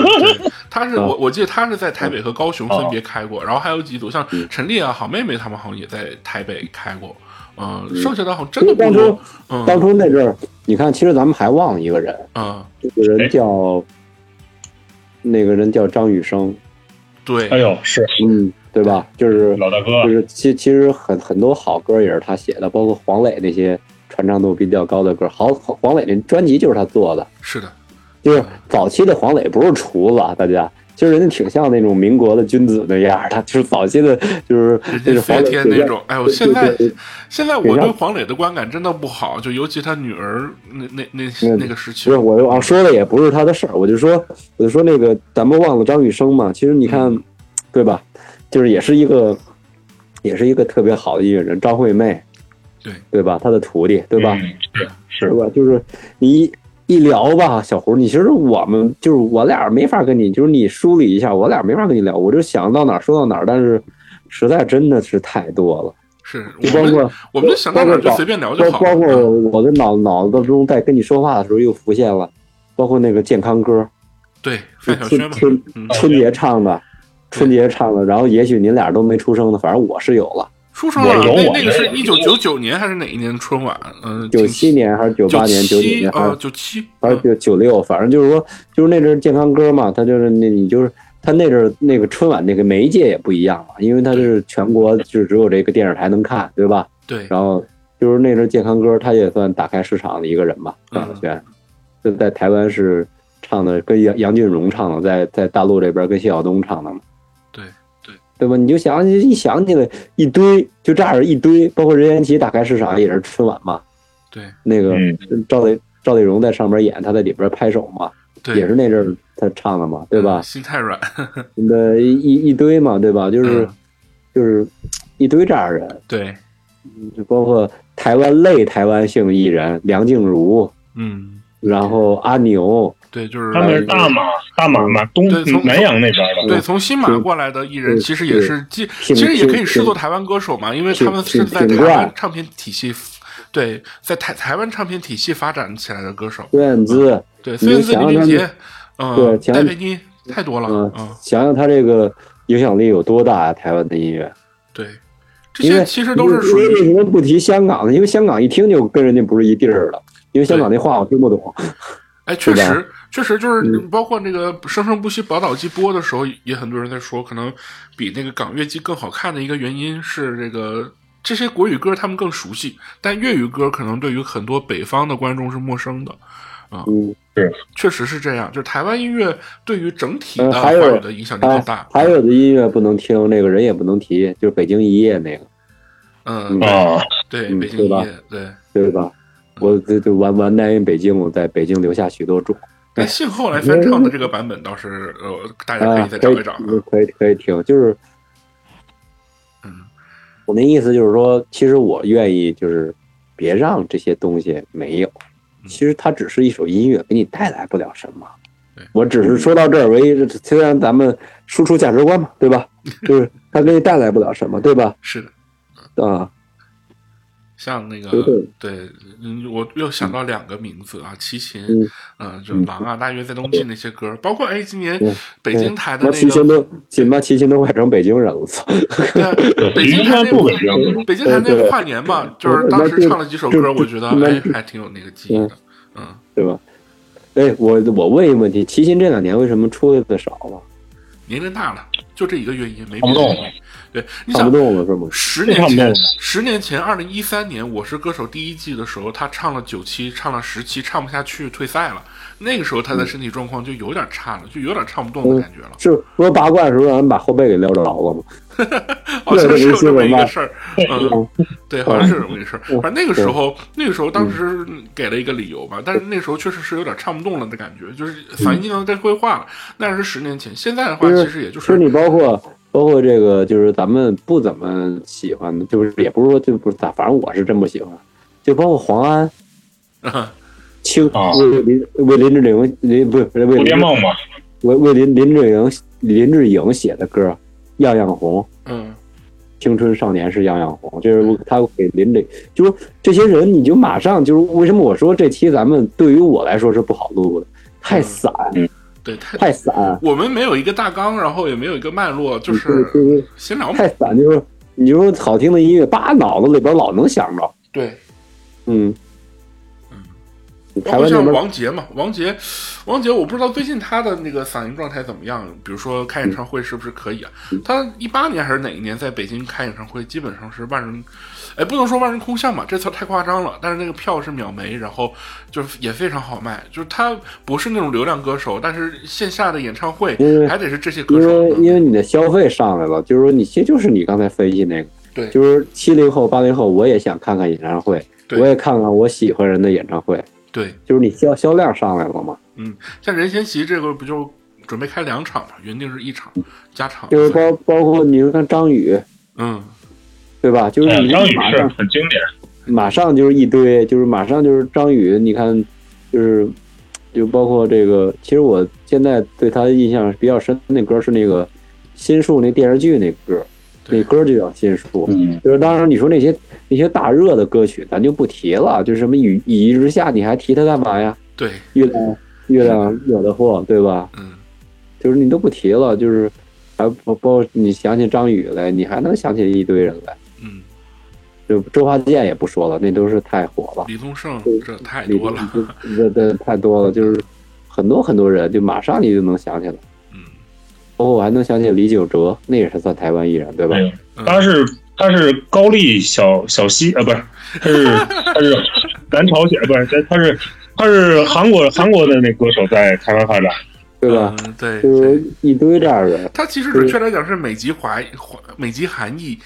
[LAUGHS] 他是我我记得他是在台北和高雄分别开过，然后还有几组像陈丽啊、好妹妹他们好像也在台北开过。嗯，剩下的好像真的不多。当初那阵儿，你看，其实咱们还忘了一个人嗯，这个人叫。那个人叫张雨生，对，哎呦，是，嗯，对吧？就是老大哥，就是其其实很很多好歌也是他写的，包括黄磊那些传唱度比较高的歌，好黄磊那专辑就是他做的，是的，就是早期的黄磊不是厨子，大家。其实人家挺像那种民国的君子那样，他就是早期的，就是就是飞天那种。哎我，现在现在我对黄磊的观感真的不好，就尤其他女儿那那那那个时期。不是我啊，说的也不是他的事儿，我就说我就说那个咱们忘了张雨生嘛。其实你看，对吧？就是也是一个也是一个特别好的一个人，张惠妹，对对吧？他的徒弟，对吧？是是吧？就是你。一聊吧，小胡，你其实我们就是我俩没法跟你，就是你梳理一下，我俩没法跟你聊，我就想到哪说到哪，但是实在真的是太多了，是，就包括我们想到哪就随便聊就好。包括我的脑脑子中在跟你说话的时候又浮现了，包括那个健康歌，对，范晓萱春春节唱的，春节唱的，然后也许您俩都没出生呢，反正我是有了。出生了，那那个是一九九九年还是哪一年春晚？嗯，九七年还是九八年？九九年啊，九七还是九九六？反正就是说，就是那阵健康歌嘛，他就是那，你就是他那阵那个春晚那个媒介也不一样了，因为他是全国就只有这个电视台能看，对吧？对。然后就是那阵健康歌，他也算打开市场的一个人吧，范晓萱，就在台湾是唱的，跟杨杨俊荣唱的，在在大陆这边跟谢晓东唱的嘛。对吧？你就想一想起来一堆，就这样一堆，包括任贤齐打开市场也是春晚嘛。对，那个赵丽赵丽蓉在上边演，他在里边拍手嘛，对也是那阵儿他唱的嘛，对吧？心太软，那一一堆嘛，对吧？就是就是一堆这样人。对，就包括台湾类台湾性艺人梁静茹，嗯，然后阿牛，对，就是他们是大马大马嘛，东南洋那边的，对，从新马过来的艺人，其实也是，其其实也可以视作台湾歌手嘛，因为他们是在台湾唱片体系，对，在台台湾唱片体系发展起来的歌手。孙燕姿，对，孙燕姿、林俊杰，嗯，戴佩妮，太多了，嗯，想想他这个影响力有多大啊！台湾的音乐，对。这些其实都是属于为什么不提香港呢？因为香港一听就跟人家不是一地儿的，因为香港那话我听不懂。哎，[LAUGHS] 确实，确实就是包括那个《生生不息》宝岛季播的时候，也很多人在说，可能比那个港乐季更好看的一个原因是这个这些国语歌他们更熟悉，但粤语歌可能对于很多北方的观众是陌生的啊。嗯，是，确实是这样。就是台湾音乐对于整体的华语的影响力更大。还有的音乐不能听，那个人也不能提，就是《北京一夜》那个。嗯啊，对，北京一夜，对对吧？我这这完完难于北京，我在北京留下许多种。但信后来翻唱的这个版本倒是呃，大家可以再找一找，可以可以听。就是，嗯，我那意思就是说，其实我愿意就是别让这些东西没有。其实它只是一首音乐，给你带来不了什么。我只是说到这儿为止，虽然咱们输出价值观嘛，对吧？[LAUGHS] 就是它给你带来不了什么，对吧？是的。啊，像那个对，嗯，我又想到两个名字啊，齐秦，嗯，就狼啊，大约在冬季那些歌，包括哎，今年北京台的那个齐秦都，起码齐秦都快成北京人了，操！对，北京台那个北京台那个跨年嘛，就是当时唱了几首歌，我觉得哎，还挺有那个记忆的，嗯，对吧？哎，我我问一个问题，齐秦这两年为什么出来的少了？年龄大了，就这一个原因，没不动。对，你想，十 [LAUGHS] 年前，十年前，二零一三年《我是歌手》第一季的时候，他唱了九期，唱了十期，唱不下去，退赛了。那个时候他的身体状况就有点差了，就有点唱不动的感觉了。是说八卦的时候让人把后背给撩着了吗？[LAUGHS] [LAUGHS] 好像是有这么一个事儿。嗯，对，好像是这么一个事儿。反正那个时候，那个时候当时给了一个理由吧，但是那时候确实是有点唱不动了的感觉，就是反应经常在退化了。那是十年前，现在的话其实也就是。你包括。包括这个，就是咱们不怎么喜欢的，就是也不是说就不咋，反正我是真不喜欢。就包括黄安，青为林为林志玲林不是为蝴蝶梦嘛，为为林林志颖林志颖写的歌，样样红。嗯，青春少年是样样红，就是他给林志，就是这些人，你就马上就是为什么我说这期咱们对于我来说是不好录的，太散。对，太太散。我们没有一个大纲，然后也没有一个脉络，就是闲聊。太散，就是你说好听的音乐，叭，脑子里边老能想着。对，嗯嗯。包括像王杰嘛，王杰，王杰，我不知道最近他的那个嗓音状态怎么样。比如说开演唱会是不是可以啊？他一八年还是哪一年在北京开演唱会，基本上是万人。哎，不能说万人空巷吧，这词太夸张了。但是那个票是秒没，然后就是也非常好卖。就是他不是那种流量歌手，但是线下的演唱会还得是这些歌手。因为因为你的消费上来了，就是说你其实就是你刚才分析那个，对，就是七零后、八零后，我也想看看演唱会，我也看看我喜欢人的演唱会。对，就是你销销量上来了嘛。嗯，像任贤齐这个不就准备开两场嘛？原定是一场加场。就是包包括你说看张宇，嗯。对吧？就是张宇是很经典，马上就是一堆，就是马上就是张宇。你看，就是就包括这个，其实我现在对他的印象比较深，那歌是那个《心术》那电视剧那歌，那歌就叫《心术》。嗯就是当时你说那些那些大热的歌曲，咱就不提了。就是什么雨雨一直下，你还提它干嘛呀？对，月亮月亮惹的祸，对吧？嗯，就是你都不提了，就是还包包你想起张宇来，你还能想起一堆人来。嗯就周华健也不说了，那都是太火了。李宗盛这太多了，这这太多了，[LAUGHS] 就是很多很多人，就马上你就能想起来。嗯，包括我还能想起李玖哲，那也是算台湾艺人，对吧？他是他是高丽小小西啊，不是，他是他是南朝鲜，不是他是他是韩国韩国的那歌手，在台湾发展，对吧？对，就是一堆这样的。他其实准确来讲是美籍华华美籍韩裔。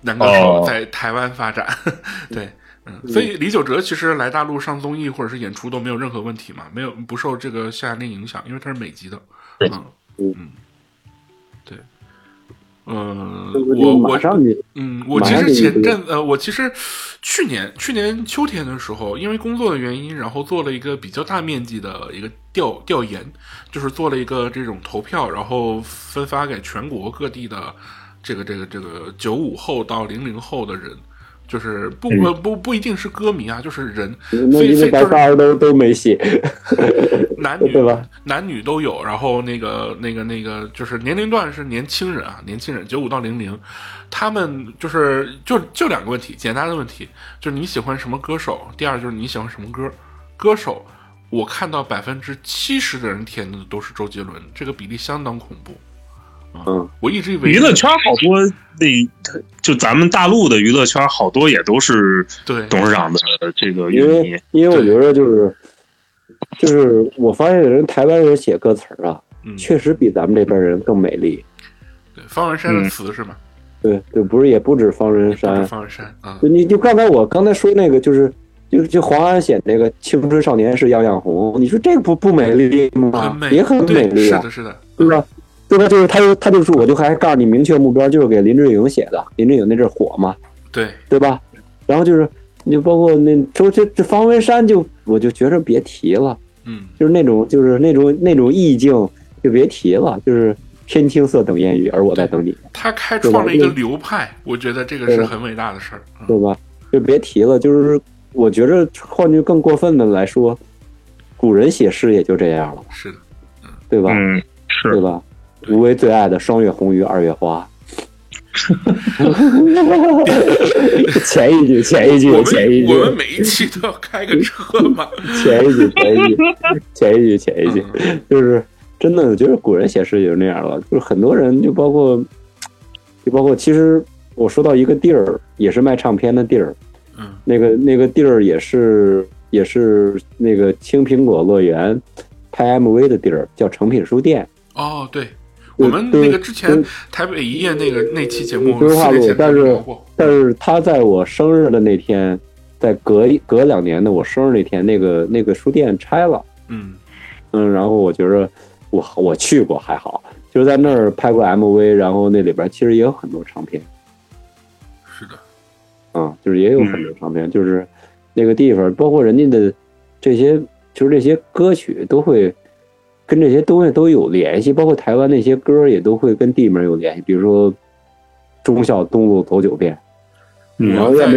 男歌手在台湾发展，[LAUGHS] 对，嗯，所以李玖哲其实来大陆上综艺或者是演出都没有任何问题嘛，没有不受这个夏令营影响，因为他是美籍的，嗯嗯，对，嗯，我我马上就嗯，我其实前阵呃，我其实去年去年秋天的时候，因为工作的原因，然后做了一个比较大面积的一个调调研，就是做了一个这种投票，然后分发给全国各地的这个这个这个九五后到零零后的人。就是不嗯不不不一定是歌迷啊，就是人，那非你这白非就是仨人都都没写，[LAUGHS] 男 [LAUGHS] 女对吧？男女都有，然后那个那个那个就是年龄段是年轻人啊，年轻人九五到零零，他们就是就就两个问题，简单的问题，就是你喜欢什么歌手，第二就是你喜欢什么歌，歌手，我看到百分之七十的人填的都是周杰伦，这个比例相当恐怖。嗯，我一直以为娱乐圈好多那，就咱们大陆的娱乐圈好多也都是对董事长的这个因为。因为我觉得就是就是我发现人台湾人写歌词啊，嗯，确实比咱们这边人更美丽。对方文山嗯的词是吗？对对，不是也不止方文山，方文山啊，就你就刚才我刚才说那个就是。就就黄安写那个青春少年是样样红，你说这个不不美丽吗很？美，也很美，丽啊是的，，是的，对吧？对吧？就是他就他就说，我就还告诉你明确目标，就是给林志颖写的。林志颖那阵儿火嘛，对，对吧？然后就是你就包括那周这这方文山就我就觉着别提了，嗯，就是那种就是那种那种意境就别提了，就是天青色等烟雨，而我在等你，他开创了一个流派，我觉得这个是很伟大的事儿。嗯对吧？就别提了，就是我觉着换句更过分的来说，古人写诗也就这样了，是的，对吧？嗯，是对吧？无为最爱的双月红于二月花。[LAUGHS] 前一句，前一句，前一句，我们每一期都要开个车嘛。[LAUGHS] 前一句，前一句，前一句，前一句，就是真的，我觉得古人写诗也是那样了，就是很多人，就包括，就包括，其实我说到一个地儿，也是卖唱片的地儿，嗯。那个那个地儿也是也是那个青苹果乐园拍 MV 的地儿，叫诚品书店。哦，对，对我们那个之前台北一夜那个那期节目，规划路但是。但是他在我生日的那天，在隔一隔两年的我生日那天，那个那个书店拆了。嗯。嗯，然后我觉着我我去过还好，就是在那儿拍过 MV，然后那里边其实也有很多唱片，是的，嗯、就是也有很多唱片，就是那个地方，包括人家的这些，就是这些歌曲都会跟这些东西都有联系，包括台湾那些歌也都会跟地名有联系，比如说忠孝东路走九遍，嗯然后要没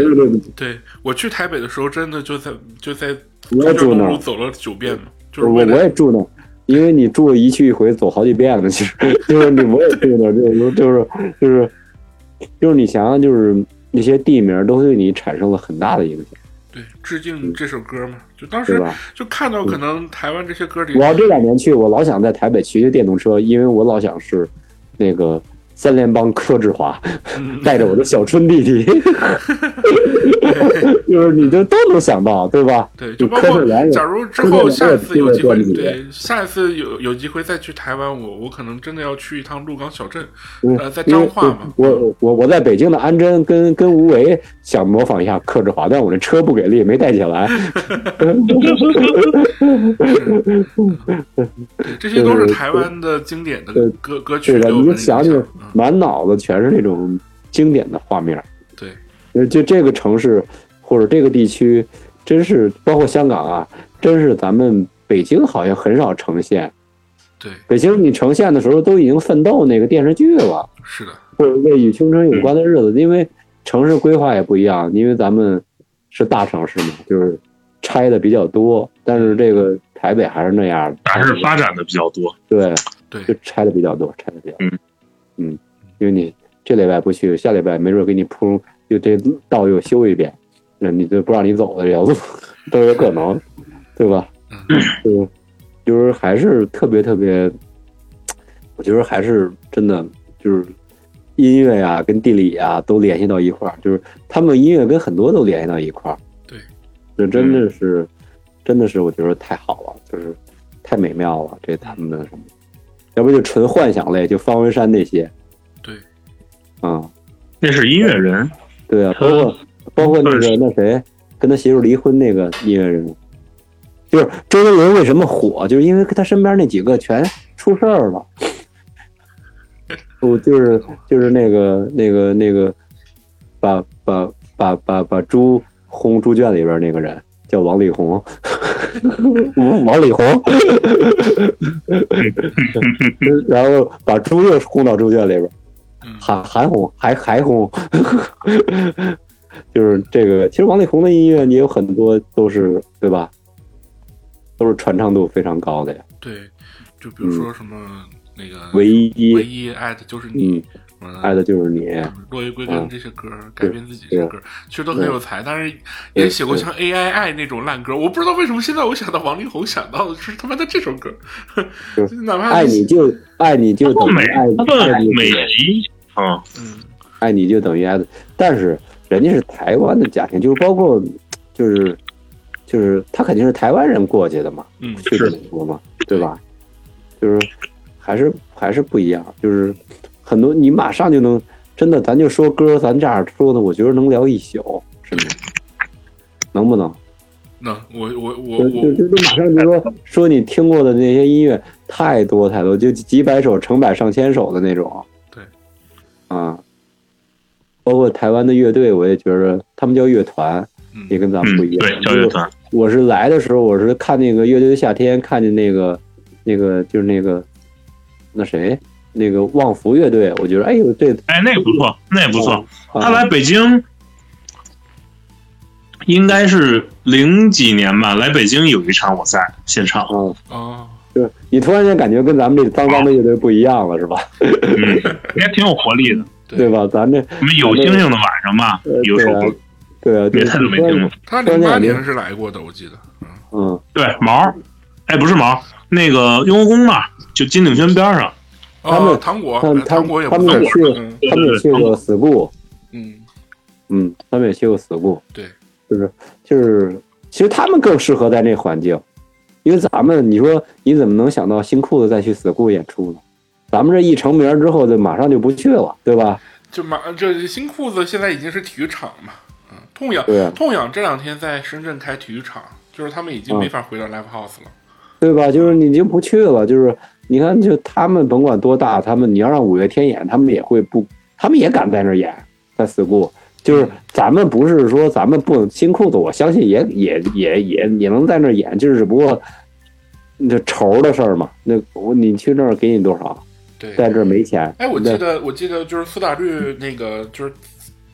对我去台北的时候，真的就在就在我也住那儿路走了九遍嘛，就是我我也住那儿，因为你住一去一回走好几遍了，其实就是你我也住那儿，就是就是就是就是你想想，就是那些地名都对你产生了很大的影响，对致敬这首歌嘛，就当时？就看到可能台湾这些歌里我要这两年去，我老想在台北骑骑电动车，因为我老想是那个三联帮柯志华嗯带着我的小春弟弟，[LAUGHS] 就是你就都能想到，对吧？对，就就包括假如之后下一次有机会，对，下一次有有机会再去台湾，我我可能真的要去一趟鹿港小镇，嗯呃，在彰化嘛，我我我在北京的安贞跟跟吴为想模仿一下柯志华，但我这车不给力，没带起来。[LAUGHS] 对，这些都是台湾的经典的 [LAUGHS] 歌歌曲你想起影响。嗯满脑子全是那种经典的画面。对，呃就这个城市或者这个地区，真是包括香港啊，真是咱们北京好像很少呈现。对，北京你呈现的时候都已经奋斗那个电视剧了，是的，或者为与青春有关的日子，因为城市规划也不一样，因为咱们是大城市嘛，就是拆的比较多，但是这个台北还是那样的，还是发展的比较多。对，对就拆的比较多，拆的比较多。嗯嗯，因为你这礼拜不去，下礼拜没准给你铺，又这道又修一遍，那你就不让你走的这条路都有可能，对吧？嗯，就是就是还是特别特别，我觉得还是真的就是音乐呀、跟地理呀都联系到一块儿，就是他们音乐跟很多都联系到一块儿。对，这真的是，真的是我觉得太好了，就是太美妙了，这他们的什么，要不就纯幻想类，就方文山那些，对，啊、那是音乐人，对啊，包括包括那个那谁跟他媳妇离婚那个音乐人，就是周杰伦为什么火，就是因为他身边那几个全出事儿了。不就是就是那个那个那个，把把把把把猪轰猪圈里边那个人叫王力宏，[LAUGHS] 王力宏，[LAUGHS] 然后把猪又轰到猪圈里边，还还轰还还红，就是这个。其实王力宏的音乐也有很多都是对吧？都是传唱度非常高的呀。对，就比如说什么那个唯一唯一爱的就是你，爱的就是你，落叶归根这些歌，改变自己这些歌，其实都很有才。但是也写过像 A I I 那种烂歌，我不知道为什么现在我想到王力宏想到的是他妈的这首歌，[LAUGHS] 哪怕爱你就爱你就等于爱爱美琪啊，嗯，爱你就等于爱的，但是人家是台湾的家庭，就是包括就是。就是他肯定是台湾人过去的嘛，嗯，去美国嘛，对吧？就是还是还是不一样，就是很多你马上就能真的，咱就说歌，咱这样说的，我觉得能聊一宿，是不是，能不能？能，我我我我就就就马上就说说你听过的那些音乐太多太多，就几百首、成百上千首的那种，对，啊，包括台湾的乐队，我也觉得他们叫乐团。也跟咱们不一样，对，叫乐团。我是来的时候，我是看那个乐队的夏天，看见那个，那个就是那个，那谁，那个旺福乐队，我觉得，哎呦，这，哎，那个不错，那也不错。他来北京，应该是零几年吧，来北京有一场我在现场。嗯哦，就是你突然间感觉跟咱们这脏脏的乐队不一样了，是吧？嗯，也挺有活力的，[LAUGHS] 对吧？咱这我们有星星的晚上吧，有首歌。对啊，别太久没听了。他零八年是来过的，我记得。嗯，对，毛，哎，不是毛，那个雍和宫那儿，就金鼎轩边上。他们糖果，他他们也去，他们也去过 school。嗯嗯，他们也去过 school。对，就是就是，其实他们更适合在那环境，因为咱们，你说你怎么能想到新裤子再去 school 演出呢？咱们这一成名之后，就马上就不去了，对吧？就马这新裤子现在已经是体育场嘛。嗯痛仰，痛痒这两天在深圳开体育场，就是他们已经没法回到 live house 了，对吧？就是你就不去了，就是你看，就他们甭管多大，他们你要让五月天演，他们也会不，他们也敢在那演，在 school。就是咱们不是说咱们不新裤子，我相信也也也也也能在那演，就是只不过那愁的事儿嘛。那我你去那儿给你多少？对，在这儿没钱。哎，我记得我记得就是苏打绿那个就是。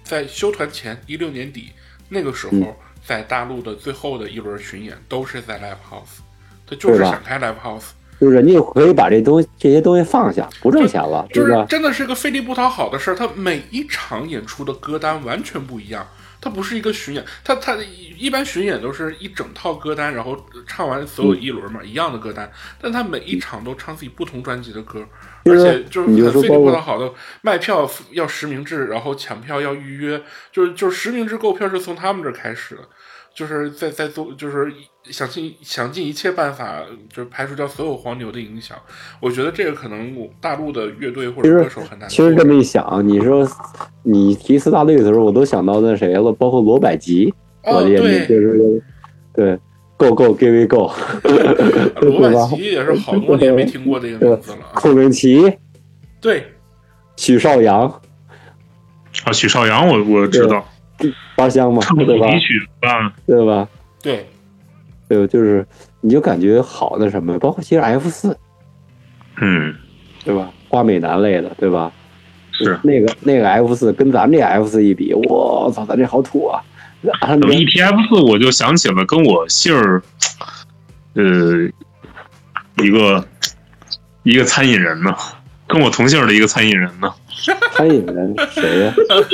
在休团前一六年底那个时候，在大陆的最后的一轮巡演都是在 Live House，他就是想开 Live House，就是人家可以把这东西这些东西放下，不挣钱了，就是真的是个费力不讨好的事儿。他每一场演出的歌单完全不一样。它不是一个巡演，它它一般巡演都是一整套歌单，然后唱完所有一轮嘛，一样的歌单。但他每一场都唱自己不同专辑的歌，而且就是很费力不讨好的卖票要实名制，然后抢票要预约，就是就是实名制购票是从他们这开始的。就是在在做，就是想尽想尽一切办法，就是排除掉所有黄牛的影响。我觉得这个可能大陆的乐队或者歌手很难。其实这么一想，你说你提四大队的时候，我都想到那谁了，包括罗百吉。哦，对，就是对，Go Go Give It Go。[LAUGHS] 罗百吉也是好多年没听过这个名字了。[LAUGHS] 孔令奇。对。许绍洋。啊，许绍洋，我我知道。花香嘛，对吧？对吧？对，对，就是你就感觉好那什么，包括其实 F 四，嗯，对吧？花美男类的，对吧？是那个那个 F 四跟咱这 F 四一比，我操，咱这好土啊！怎么一提 F 四，我就想起了跟我姓儿，呃，一个一个餐饮人呢，跟我同姓的一个餐饮人呢。餐饮人谁呀？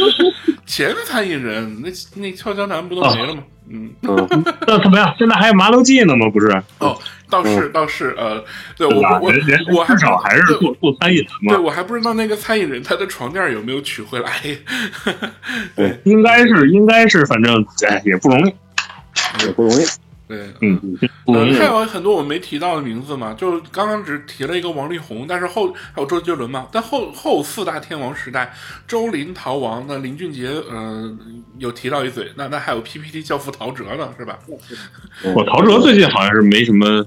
[LAUGHS] 前餐饮人，那那俏江南不都没了吗？嗯嗯，[LAUGHS] 那怎么样？现在还有麻六记呢吗？不是？哦，倒是倒是，呃，对我我我至少还是做做餐饮的嘛。对我还不知道那个餐饮人他的床垫有没有取回来。对，应该是应该是，反正哎也不容易，也不容易。对，嗯，嗯还有很多我没提到的名字嘛，就刚刚只提了一个王力宏，但是后还有周杰伦嘛，但后后四大天王时代，周林、逃亡，那林俊杰，嗯，有提到一嘴，那那还有 PPT 教父陶喆呢，是吧？我 [LAUGHS] 陶喆最近好像是没什么。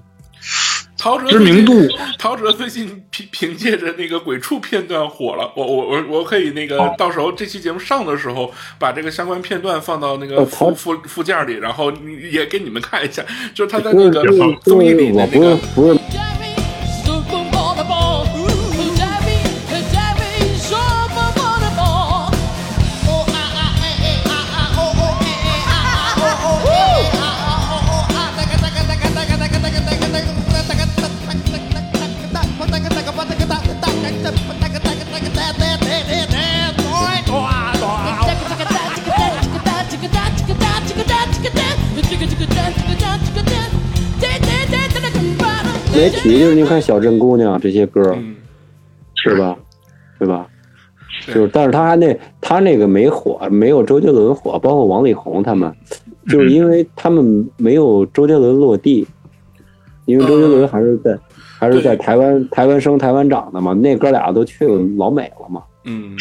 陶喆知名度，陶喆最近凭凭借着那个鬼畜片段火了。我我我我可以那个到时候这期节目上的时候，把这个相关片段放到那个附附附件里，然后也给你们看一下，就是他在那个综艺里的那个。不是没提就是你看小镇姑娘这些歌，是吧？对吧？就是，但是他那他那个没火，没有周杰伦火，包括王力宏他们，就是因为他们没有周杰伦落地，因为周杰伦还是在还是在台湾台湾生台湾长的嘛，那哥俩都去了老美了嘛。嗯，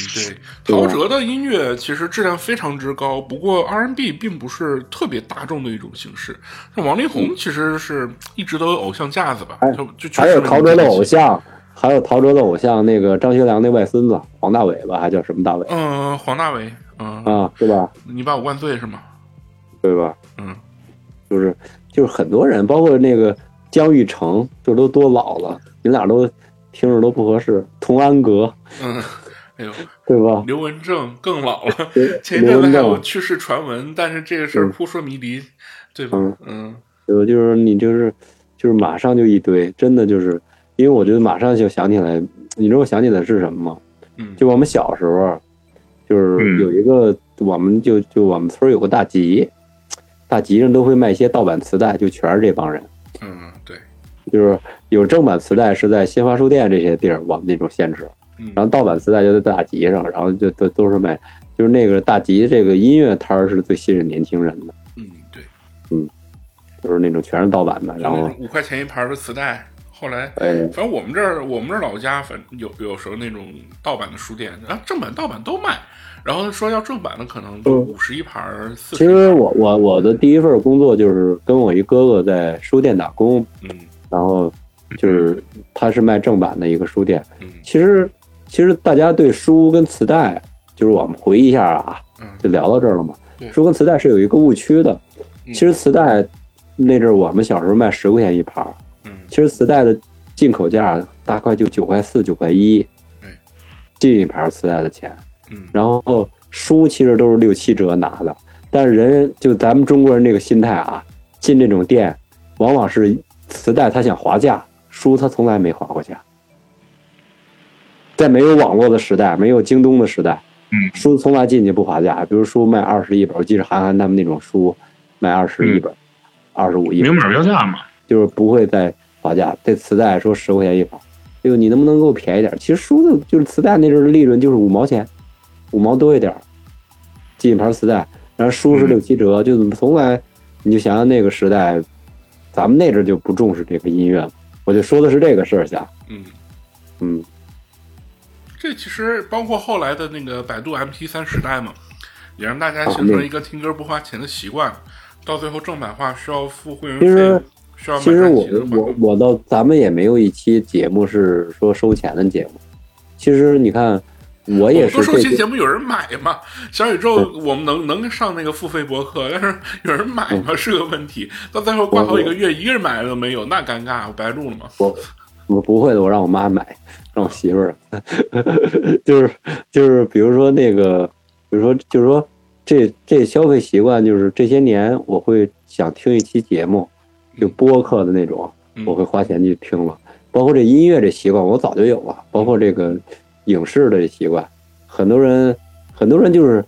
对，陶喆的音乐其实质量非常之高，不过 R&B 并不是特别大众的一种形式。像王力宏其实是一直都有偶像架子吧？就就还有陶喆的偶像，还有陶喆的偶像那个张学良那外孙子黄大炜吧，还叫什么大炜？嗯，黄大炜，嗯啊，对吧？你把我灌醉是吗？对吧？嗯，就是就是很多人，包括那个姜育成，就都多老了，你俩都听着都不合适。童安格，嗯。哎呦，对吧？刘文正更老了，前一阵子还有去世传闻，但是这个事儿扑朔迷离，对吧？嗯，有就是你就是就是马上就一堆，真的就是因为我觉得马上就想起来，你知道我想起来是什么吗？嗯，就我们小时候，就是有一个，我们就就我们村有个大集，大集上都会卖一些盗版磁带，就全是这帮人。嗯，对，就是有正版磁带是在新华书店这些地儿，我们那种限制。然后盗版磁带就在大集上，然后就都都是卖，就是那个大集这个音乐摊儿是最吸引年轻人的。嗯，对，嗯，就是那种全是盗版的，然后五块钱一盘的磁带。后来，哎，反正我们这儿我们这儿老家，反正有有时候那种盗版的书店，啊，正版盗版都卖。然后说要正版的，可能五十一盘，四其实我我我的第一份工作就是跟我一哥哥在书店打工，嗯，然后就是他是卖正版的一个书店，嗯，其实。其实大家对书跟磁带，就是我们回忆一下啊，就聊到这儿了嘛。书跟磁带是有一个误区的。其实磁带那阵儿我们小时候卖十块钱一盘，其实磁带的进口价大概就九块四、九块一，进一盘磁带的钱。然后书其实都是六七折拿的，但是人就咱们中国人这个心态啊，进这种店往往是磁带他想划价，书他从来没划过价。在没有网络的时代，没有京东的时代，嗯，书从来进去不划价。比如书卖二十一本，我记得韩寒他们那种书卖二十一本，二十五一本，明码标价嘛，就是不会再划价。这磁带说十块钱一本，哎呦，你能不能给我便宜点？其实书的就是磁带那阵的利润就是五毛钱，五毛多一点，进一盘磁带，然后书是六七折，就怎么从来你就想想那个时代，咱们那阵就不重视这个音乐了，我就说的是这个事儿，下，嗯嗯。这其实包括后来的那个百度 M P 三时代嘛，也让大家形成一个听歌不花钱的习惯。到最后正版化需要付会员费，需要其实我我我到咱们也没有一期节目是说收钱的节目。其实你看，我也是。收钱节目有人买吗？小宇宙我们能能上那个付费博客，但是有人买吗是个问题。到最后挂好几个月，一个人买了都没有，那尴尬，我白录了吗？我我不会的，我让我妈买。让我媳妇儿，就 [LAUGHS] 是就是，比如说那个，比如说就是说，这这消费习惯就是这些年，我会想听一期节目，就播客的那种，我会花钱去听了。包括这音乐这习惯，我早就有了。包括这个影视的这习惯，很多人很多人就是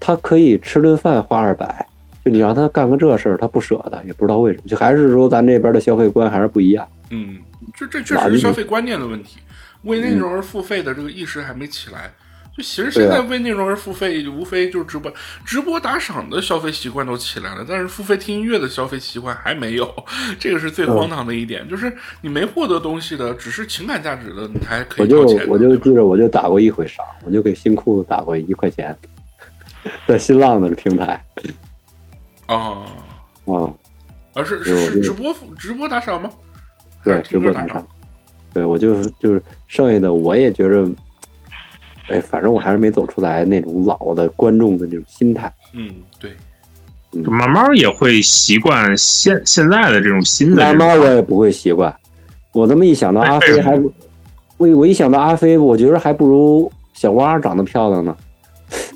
他可以吃顿饭花二百，就你让他干个这事儿，他不舍得，也不知道为什么。就还是说咱这边的消费观还是不一样。嗯，这这确实是消费观念的问题。为内容而付费的这个意识还没起来，就其实现在为内容而付费，无非就是直播、直播打赏的消费习惯都起来了，但是付费听音乐的消费习惯还没有，[LAUGHS] 这个是最荒唐的一点，就是你没获得东西的，只是情感价值的，你还可以交钱。我就我就记着，我就打过一回赏，我就给新裤子打过一块钱，[LAUGHS] 在新浪的平台。啊啊，而是是直播直播打赏吗？对，直播打赏。对我就是就是剩下的，我也觉着，哎，反正我还是没走出来那种老的观众的那种心态。嗯，对，慢慢也会习惯现现在的这种新的。慢慢我也不会习惯。我这么一想到阿飞，还我我一想到阿飞，我觉得还不如小蛙长得漂亮呢。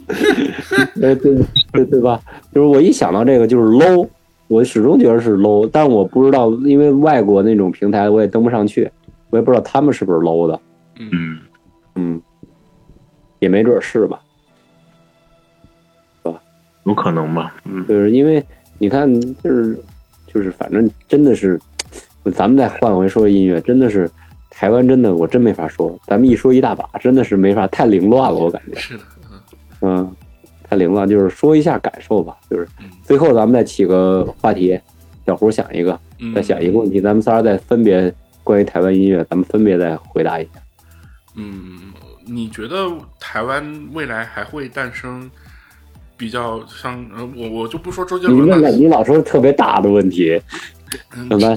[LAUGHS] 对，对对对吧？就是我一想到这个就是 low，我始终觉得是 low，但我不知道，因为外国那种平台我也登不上去。我也不知道他们是不是 low 的，嗯。嗯，也没准是吧，是吧？有可能吧，嗯，就是因为你看，就是就是，反正真的是，咱们再换回说音乐，真的是台湾，真的我真没法说，咱们一说一大把，真的是没法，太凌乱了，我感觉是的，嗯，太凌乱，就是说一下感受吧，就是最后咱们再起个话题，小胡想一个，再想一个问题，咱们仨再分别。关于台湾音乐，咱们分别再回答一下。嗯，你觉得台湾未来还会诞生比较像……呃，我我就不说周杰伦了。你老说特别大的问题，怎么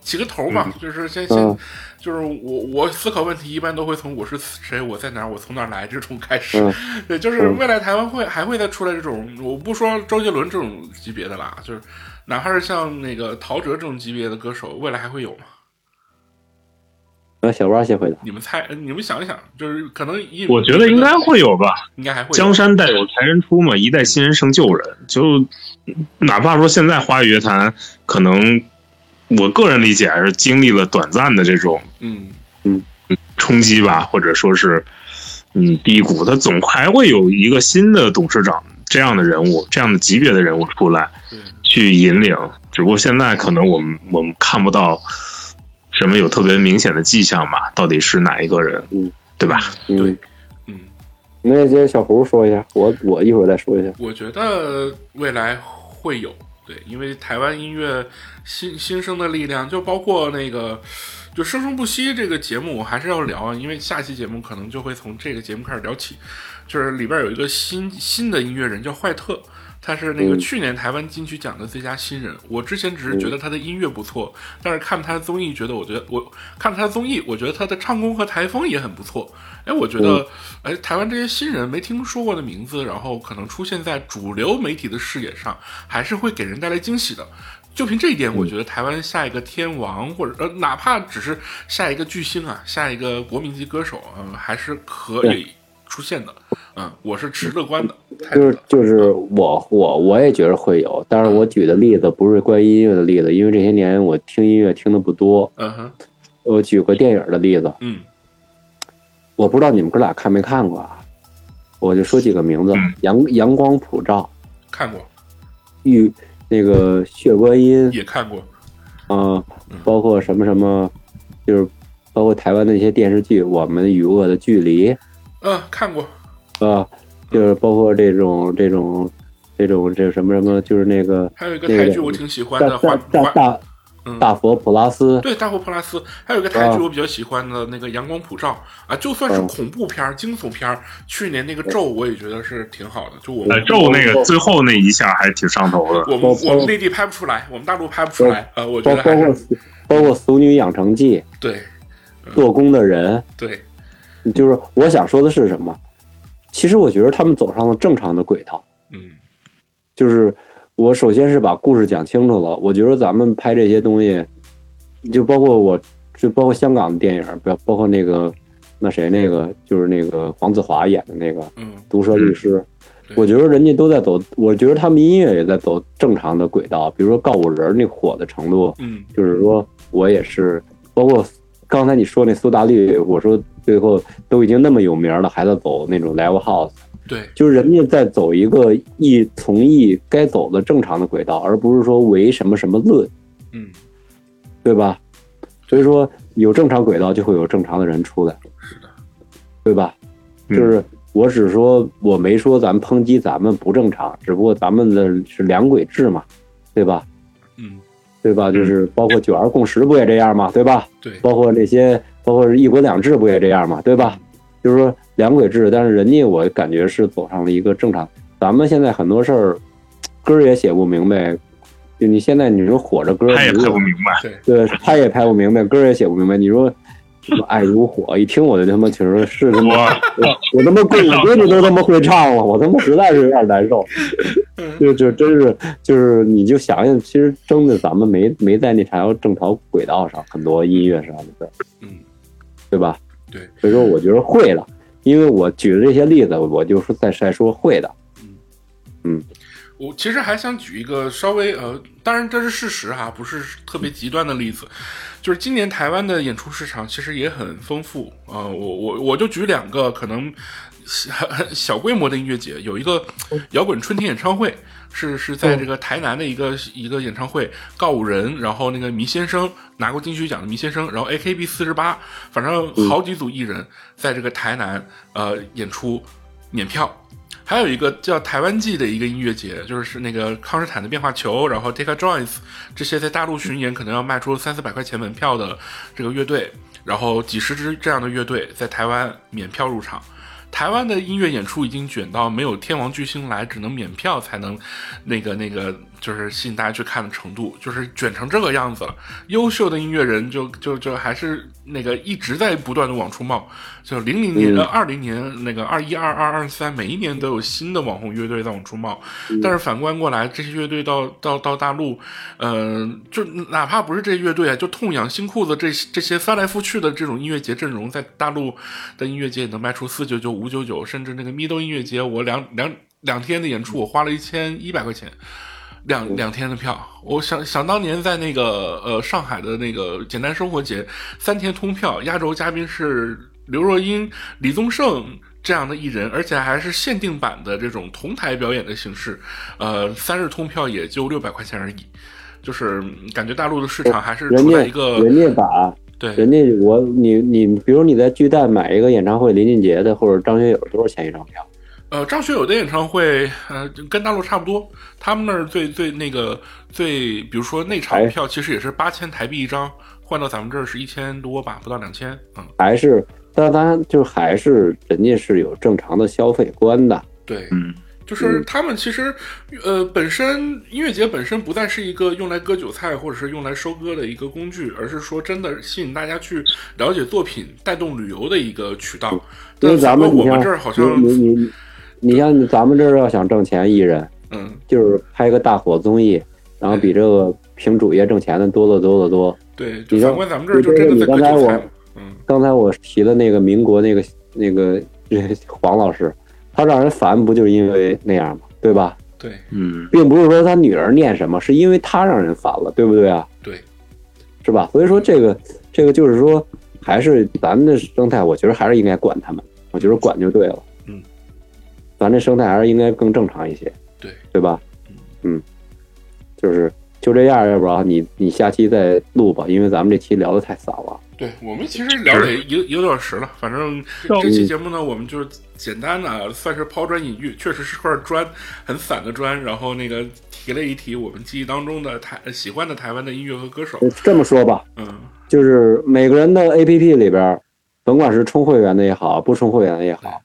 起个头嘛？就是先先，就是我我思考问题一般都会从我是谁，我在哪，我从哪来这种开始。对，就是未来台湾会还会再出来这种，我不说周杰伦这种级别的啦，就是哪怕是像那个陶喆这种级别的歌手，未来还会有吗？那小蛙先回答。你们猜，你们想一想，就是可能一，我觉得应该会有吧，应该还会。江山代有才人出嘛，一代新人胜旧人。就哪怕说现在华语乐坛，可能我个人理解还是经历了短暂的这种，嗯嗯冲击吧，或者说是嗯低谷，它总还会有一个新的董事长这样的人物，这样的级别的人物出来，去引领。只不过现在可能我们我们看不到。什么有特别明显的迹象吧？到底是哪一个人？嗯，对吧？对，嗯，那接小胡说一下，我我一会儿再说一下。我觉得未来会有，对，因为台湾音乐新新生的力量，就包括那个就生生不息这个节目，我还是要聊，因为下期节目可能就会从这个节目开始聊起，就是里边有一个新新的音乐人叫坏特。他是那个去年台湾金曲奖的最佳新人。我之前只是觉得他的音乐不错，但是看他的综艺，觉得我觉得我看他的综艺，我觉得他的唱功和台风也很不错。哎，我觉得，哎，台湾这些新人没听说过的名字，然后可能出现在主流媒体的视野上，还是会给人带来惊喜的。就凭这一点，我觉得台湾下一个天王，或者呃，哪怕只是下一个巨星啊，下一个国民级歌手，嗯，还是可以出现的。嗯，我是持乐观的。就是就是我我我也觉得会有，但是我举的例子不是关于音乐的例子，因为这些年我听音乐听的不多。嗯哼，我举个电影的例子。嗯，我不知道你们哥俩看没看过啊？我就说几个名字：阳阳光普照，看过；玉那个血观音也看过。嗯，包括什么什么，就是包括台湾那些电视剧，《我们与恶的距离》。嗯，看过。啊。就是包括这种这种这种这什么什么，就是那个还有一个台剧我挺喜欢的，大大大大佛普拉斯，对大佛普拉斯，还有一个台剧我比较喜欢的那个阳光普照啊，就算是恐怖片惊悚片去年那个咒我也觉得是挺好的，就我们咒那个最后那一下还挺上头的。我们我们内地拍不出来，我们大陆拍不出来，呃，我觉得还是包括《俗女养成记》，对，做工的人，对，就是我想说的是什么？其实我觉得他们走上了正常的轨道，嗯，就是我首先是把故事讲清楚了。我觉得咱们拍这些东西，就包括我，就包括香港的电影，不要包括那个那谁那个，就是那个黄子华演的那个，嗯，毒舌律师。我觉得人家都在走，我觉得他们音乐也在走正常的轨道。比如说告五人那火的程度，嗯，就是说我也是，包括刚才你说那苏打绿，我说。最后都已经那么有名了，还在走那种 live house，对，就是人家在走一个艺从艺该走的正常的轨道，而不是说唯什么什么论，嗯，对吧？所以说有正常轨道就会有正常的人出来，是的，对吧？就是我只说我没说咱们抨击咱们不正常，只不过咱们的是两轨制嘛，对吧？嗯，对吧？就是包括九二共识不也这样嘛，对吧？对，包括那些。包括是一国两制不也这样嘛，对吧？就是说两轨制，但是人家我感觉是走上了一个正常。咱们现在很多事儿，歌儿也写不明白，就你现在你说火着歌，他也拍不明白，对，他也拍不明白，歌也写不明白。你说什么爱如火，一听我就他妈其实是他妈，我他妈闺闺女都他妈会唱了，我他妈实在是有点难受。就就真是就是你就想想，其实真的咱们没没在那条正常轨道上，很多音乐上的事儿，嗯，对吧？对，所以说我觉得会的，因为我举的这些例子，我就是在在说会的，嗯嗯。我其实还想举一个稍微呃，当然这是事实哈，不是特别极端的例子，就是今年台湾的演出市场其实也很丰富啊。我我我就举两个可能 [LAUGHS] 小规模的音乐节，有一个摇滚春天演唱会，是是在这个台南的一个一个演唱会，告五人，然后那个迷先生拿过金曲奖的迷先生，然后 A K B 四十八，反正好几组艺人在这个台南呃演出，免票。还有一个叫台湾季的一个音乐节，就是那个康斯坦的变化球，然后 Take a Joyce 这些在大陆巡演可能要卖出三四百块钱门票的这个乐队，然后几十支这样的乐队在台湾免票入场。台湾的音乐演出已经卷到没有天王巨星来，只能免票才能那个那个。就是吸引大家去看的程度，就是卷成这个样子了。优秀的音乐人就就就还是那个一直在不断的往出冒。就零零年、二零年、那个二一、二二、二三，每一年都有新的网红乐队在往出冒。但是反观过来，这些乐队到到到大陆，嗯，就哪怕不是这些乐队啊，就痛痒新裤子这这些翻来覆去的这种音乐节阵容，在大陆的音乐节也能卖出四九九、五九九，甚至那个咪豆音乐节，我两两两天的演出，我花了一千一百块钱。两两天的票，我想想当年在那个呃上海的那个简单生活节，三天通票，压轴嘉宾是刘若英、李宗盛这样的艺人，而且还是限定版的这种同台表演的形式，呃，三日通票也就六百块钱而已，就是感觉大陆的市场还是处在一个人家把对。人家我你你比如你在巨蛋买一个演唱会林俊杰的或者张学友多少钱一张票？呃，张学友的演唱会，呃，跟大陆差不多。他们那儿最最那个最，比如说那场票，其实也是八千台币一张，换到咱们这儿是一千多吧，不到两千。嗯，还是，但当然就还是人家是有正常的消费观的。对，嗯，就是他们其实，呃，本身音乐节本身不再是一个用来割韭菜或者是用来收割的一个工具，而是说真的吸引大家去了解作品、带动旅游的一个渠道。因为咱们我们这儿好像你你。你像咱们这儿要想挣钱，艺人，嗯，就是拍个大火综艺，然后比这个凭主业挣钱的多得多得多。对，你像咱们这儿就真的刚才我，嗯，刚才我提的那个民国那个那个 [LAUGHS] 黄老师，他让人烦不就是因为那样吗？对吧？对，嗯，并不是说他女儿念什么，是因为他让人烦了，对不对啊？对，是吧？所以说这个这个就是说，还是咱们的生态，我觉得还是应该管他们，我觉得管就对了。咱这生态还是应该更正常一些，对对吧？嗯，就是就这样，要不然你你下期再录吧，因为咱们这期聊的太散了。对我们其实聊了一个一个多小时了，反正这期节目呢，我们就是简单的算是抛砖引玉，确实是块砖，很散的砖，然后那个提了一提我们记忆当中的台喜欢的台湾的音乐和歌手。这么说吧，嗯，就是每个人的 A P P 里边，甭管是充会员的也好，不充会员的也好，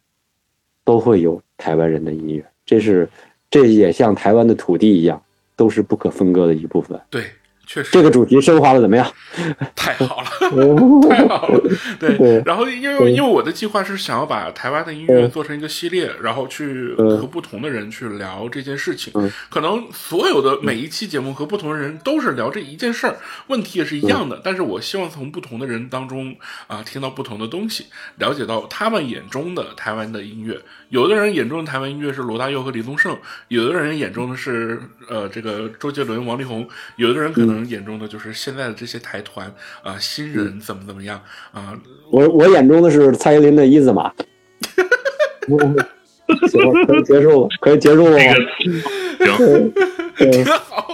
都会有。台湾人的音乐，这是，这也像台湾的土地一样，都是不可分割的一部分。对。确实，这个主题升华的怎么样？[LAUGHS] 太好了，[LAUGHS] 太好了。对，然后因为因为我的计划是想要把台湾的音乐做成一个系列，然后去和不同的人去聊这件事情。可能所有的每一期节目和不同的人都是聊这一件事儿，问题也是一样的。但是我希望从不同的人当中啊，听到不同的东西，了解到他们眼中的台湾的音乐。有的人眼中的台湾音乐是罗大佑和李宗盛，有的人眼中的是呃这个周杰伦、王力宏，有的人可能。眼中的就是现在的这些台团啊，新人怎么怎么样啊？我我眼中的是蔡依林的一字马。[LAUGHS] 行，可以结束了，可以结束了吗？[LAUGHS] 行，挺好，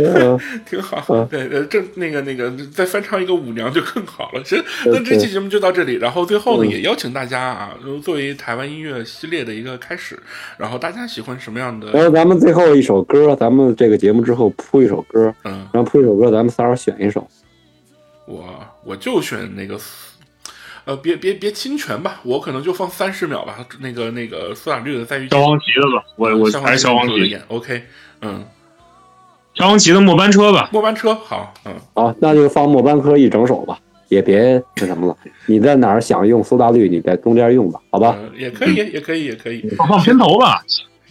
[LAUGHS] 挺好。对，呃，这那个那个再翻唱一个舞娘就更好了。行，那这期节目就到这里。然后最后呢，也邀请大家啊，作为台湾音乐系列的一个开始，然后大家喜欢什么样的？然后咱们最后一首歌，咱们这个节目之后铺一首歌，嗯，然后铺一首歌，咱们仨人选一首。我我就选那个。呃，别别别侵权吧，我可能就放三十秒吧。那个那个苏打绿的在于消防旗的吧，我我还是消防旗演。OK，嗯，张红旗的末班车吧。末班车好，嗯，好，那就放末班车一整首吧，也别那什么了。[LAUGHS] 你在哪儿想用苏打绿，你在中间用吧，好吧？嗯也可以，也可以，也可以。放片头吧。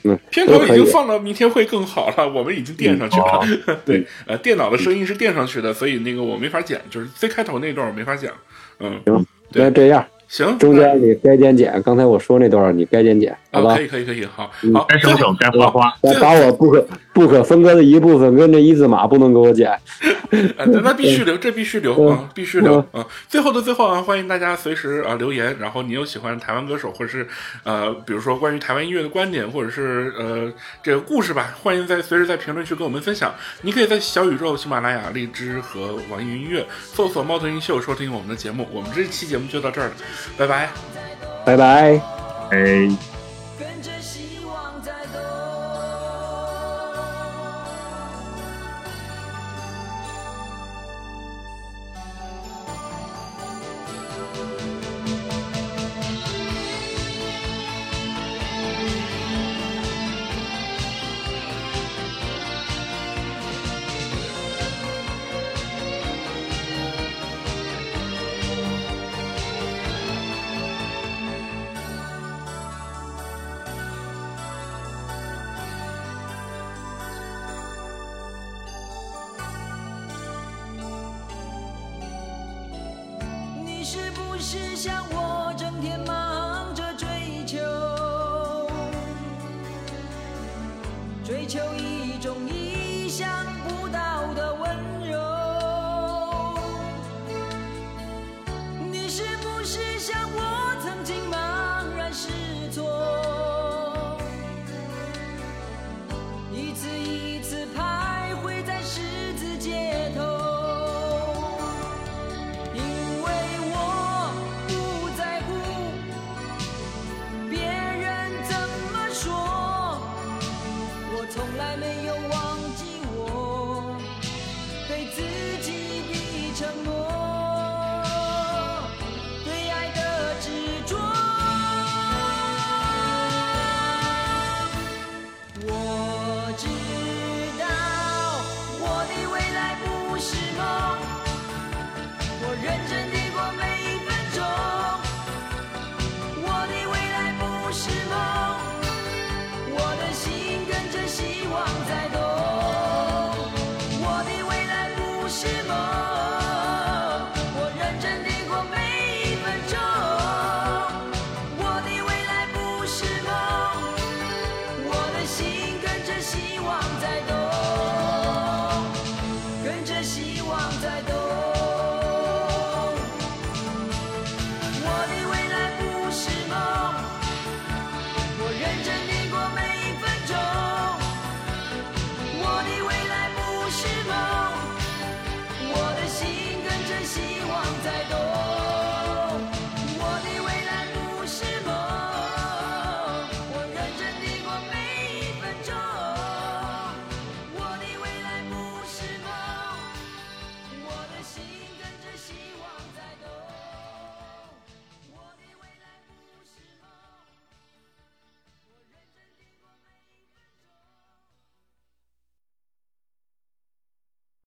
嗯，片头已经放到明天会更好了，我们已经垫上去了。嗯 [LAUGHS] 对，呃，电脑的声音是垫上去的，所以那个我没法剪，就是最开头那段我没法剪。嗯，行，那这样，行，中间你该剪剪，刚才我说那段你该剪剪，好啊，吧可？以，可以，可以，好，嗯好，该省省，该花花。把把我不可不可分割的一部分跟这一字马不能给我剪。呃，[LAUGHS] 那那必须留，这必须留 [LAUGHS] 嗯啊，必须留啊！最后的最后啊，欢迎大家随时啊留言，然后你有喜欢台湾歌手，或者是呃，比如说关于台湾音乐的观点，或者是呃这个故事吧，欢迎在随时在评论区跟我们分享。你可以在小宇宙、喜马拉雅、荔枝和网易云音乐搜索“猫头鹰秀”收听我们的节目。我们这期节目就到这儿了，拜拜。拜拜。哎。是不是像我整天忙着追求，追求一种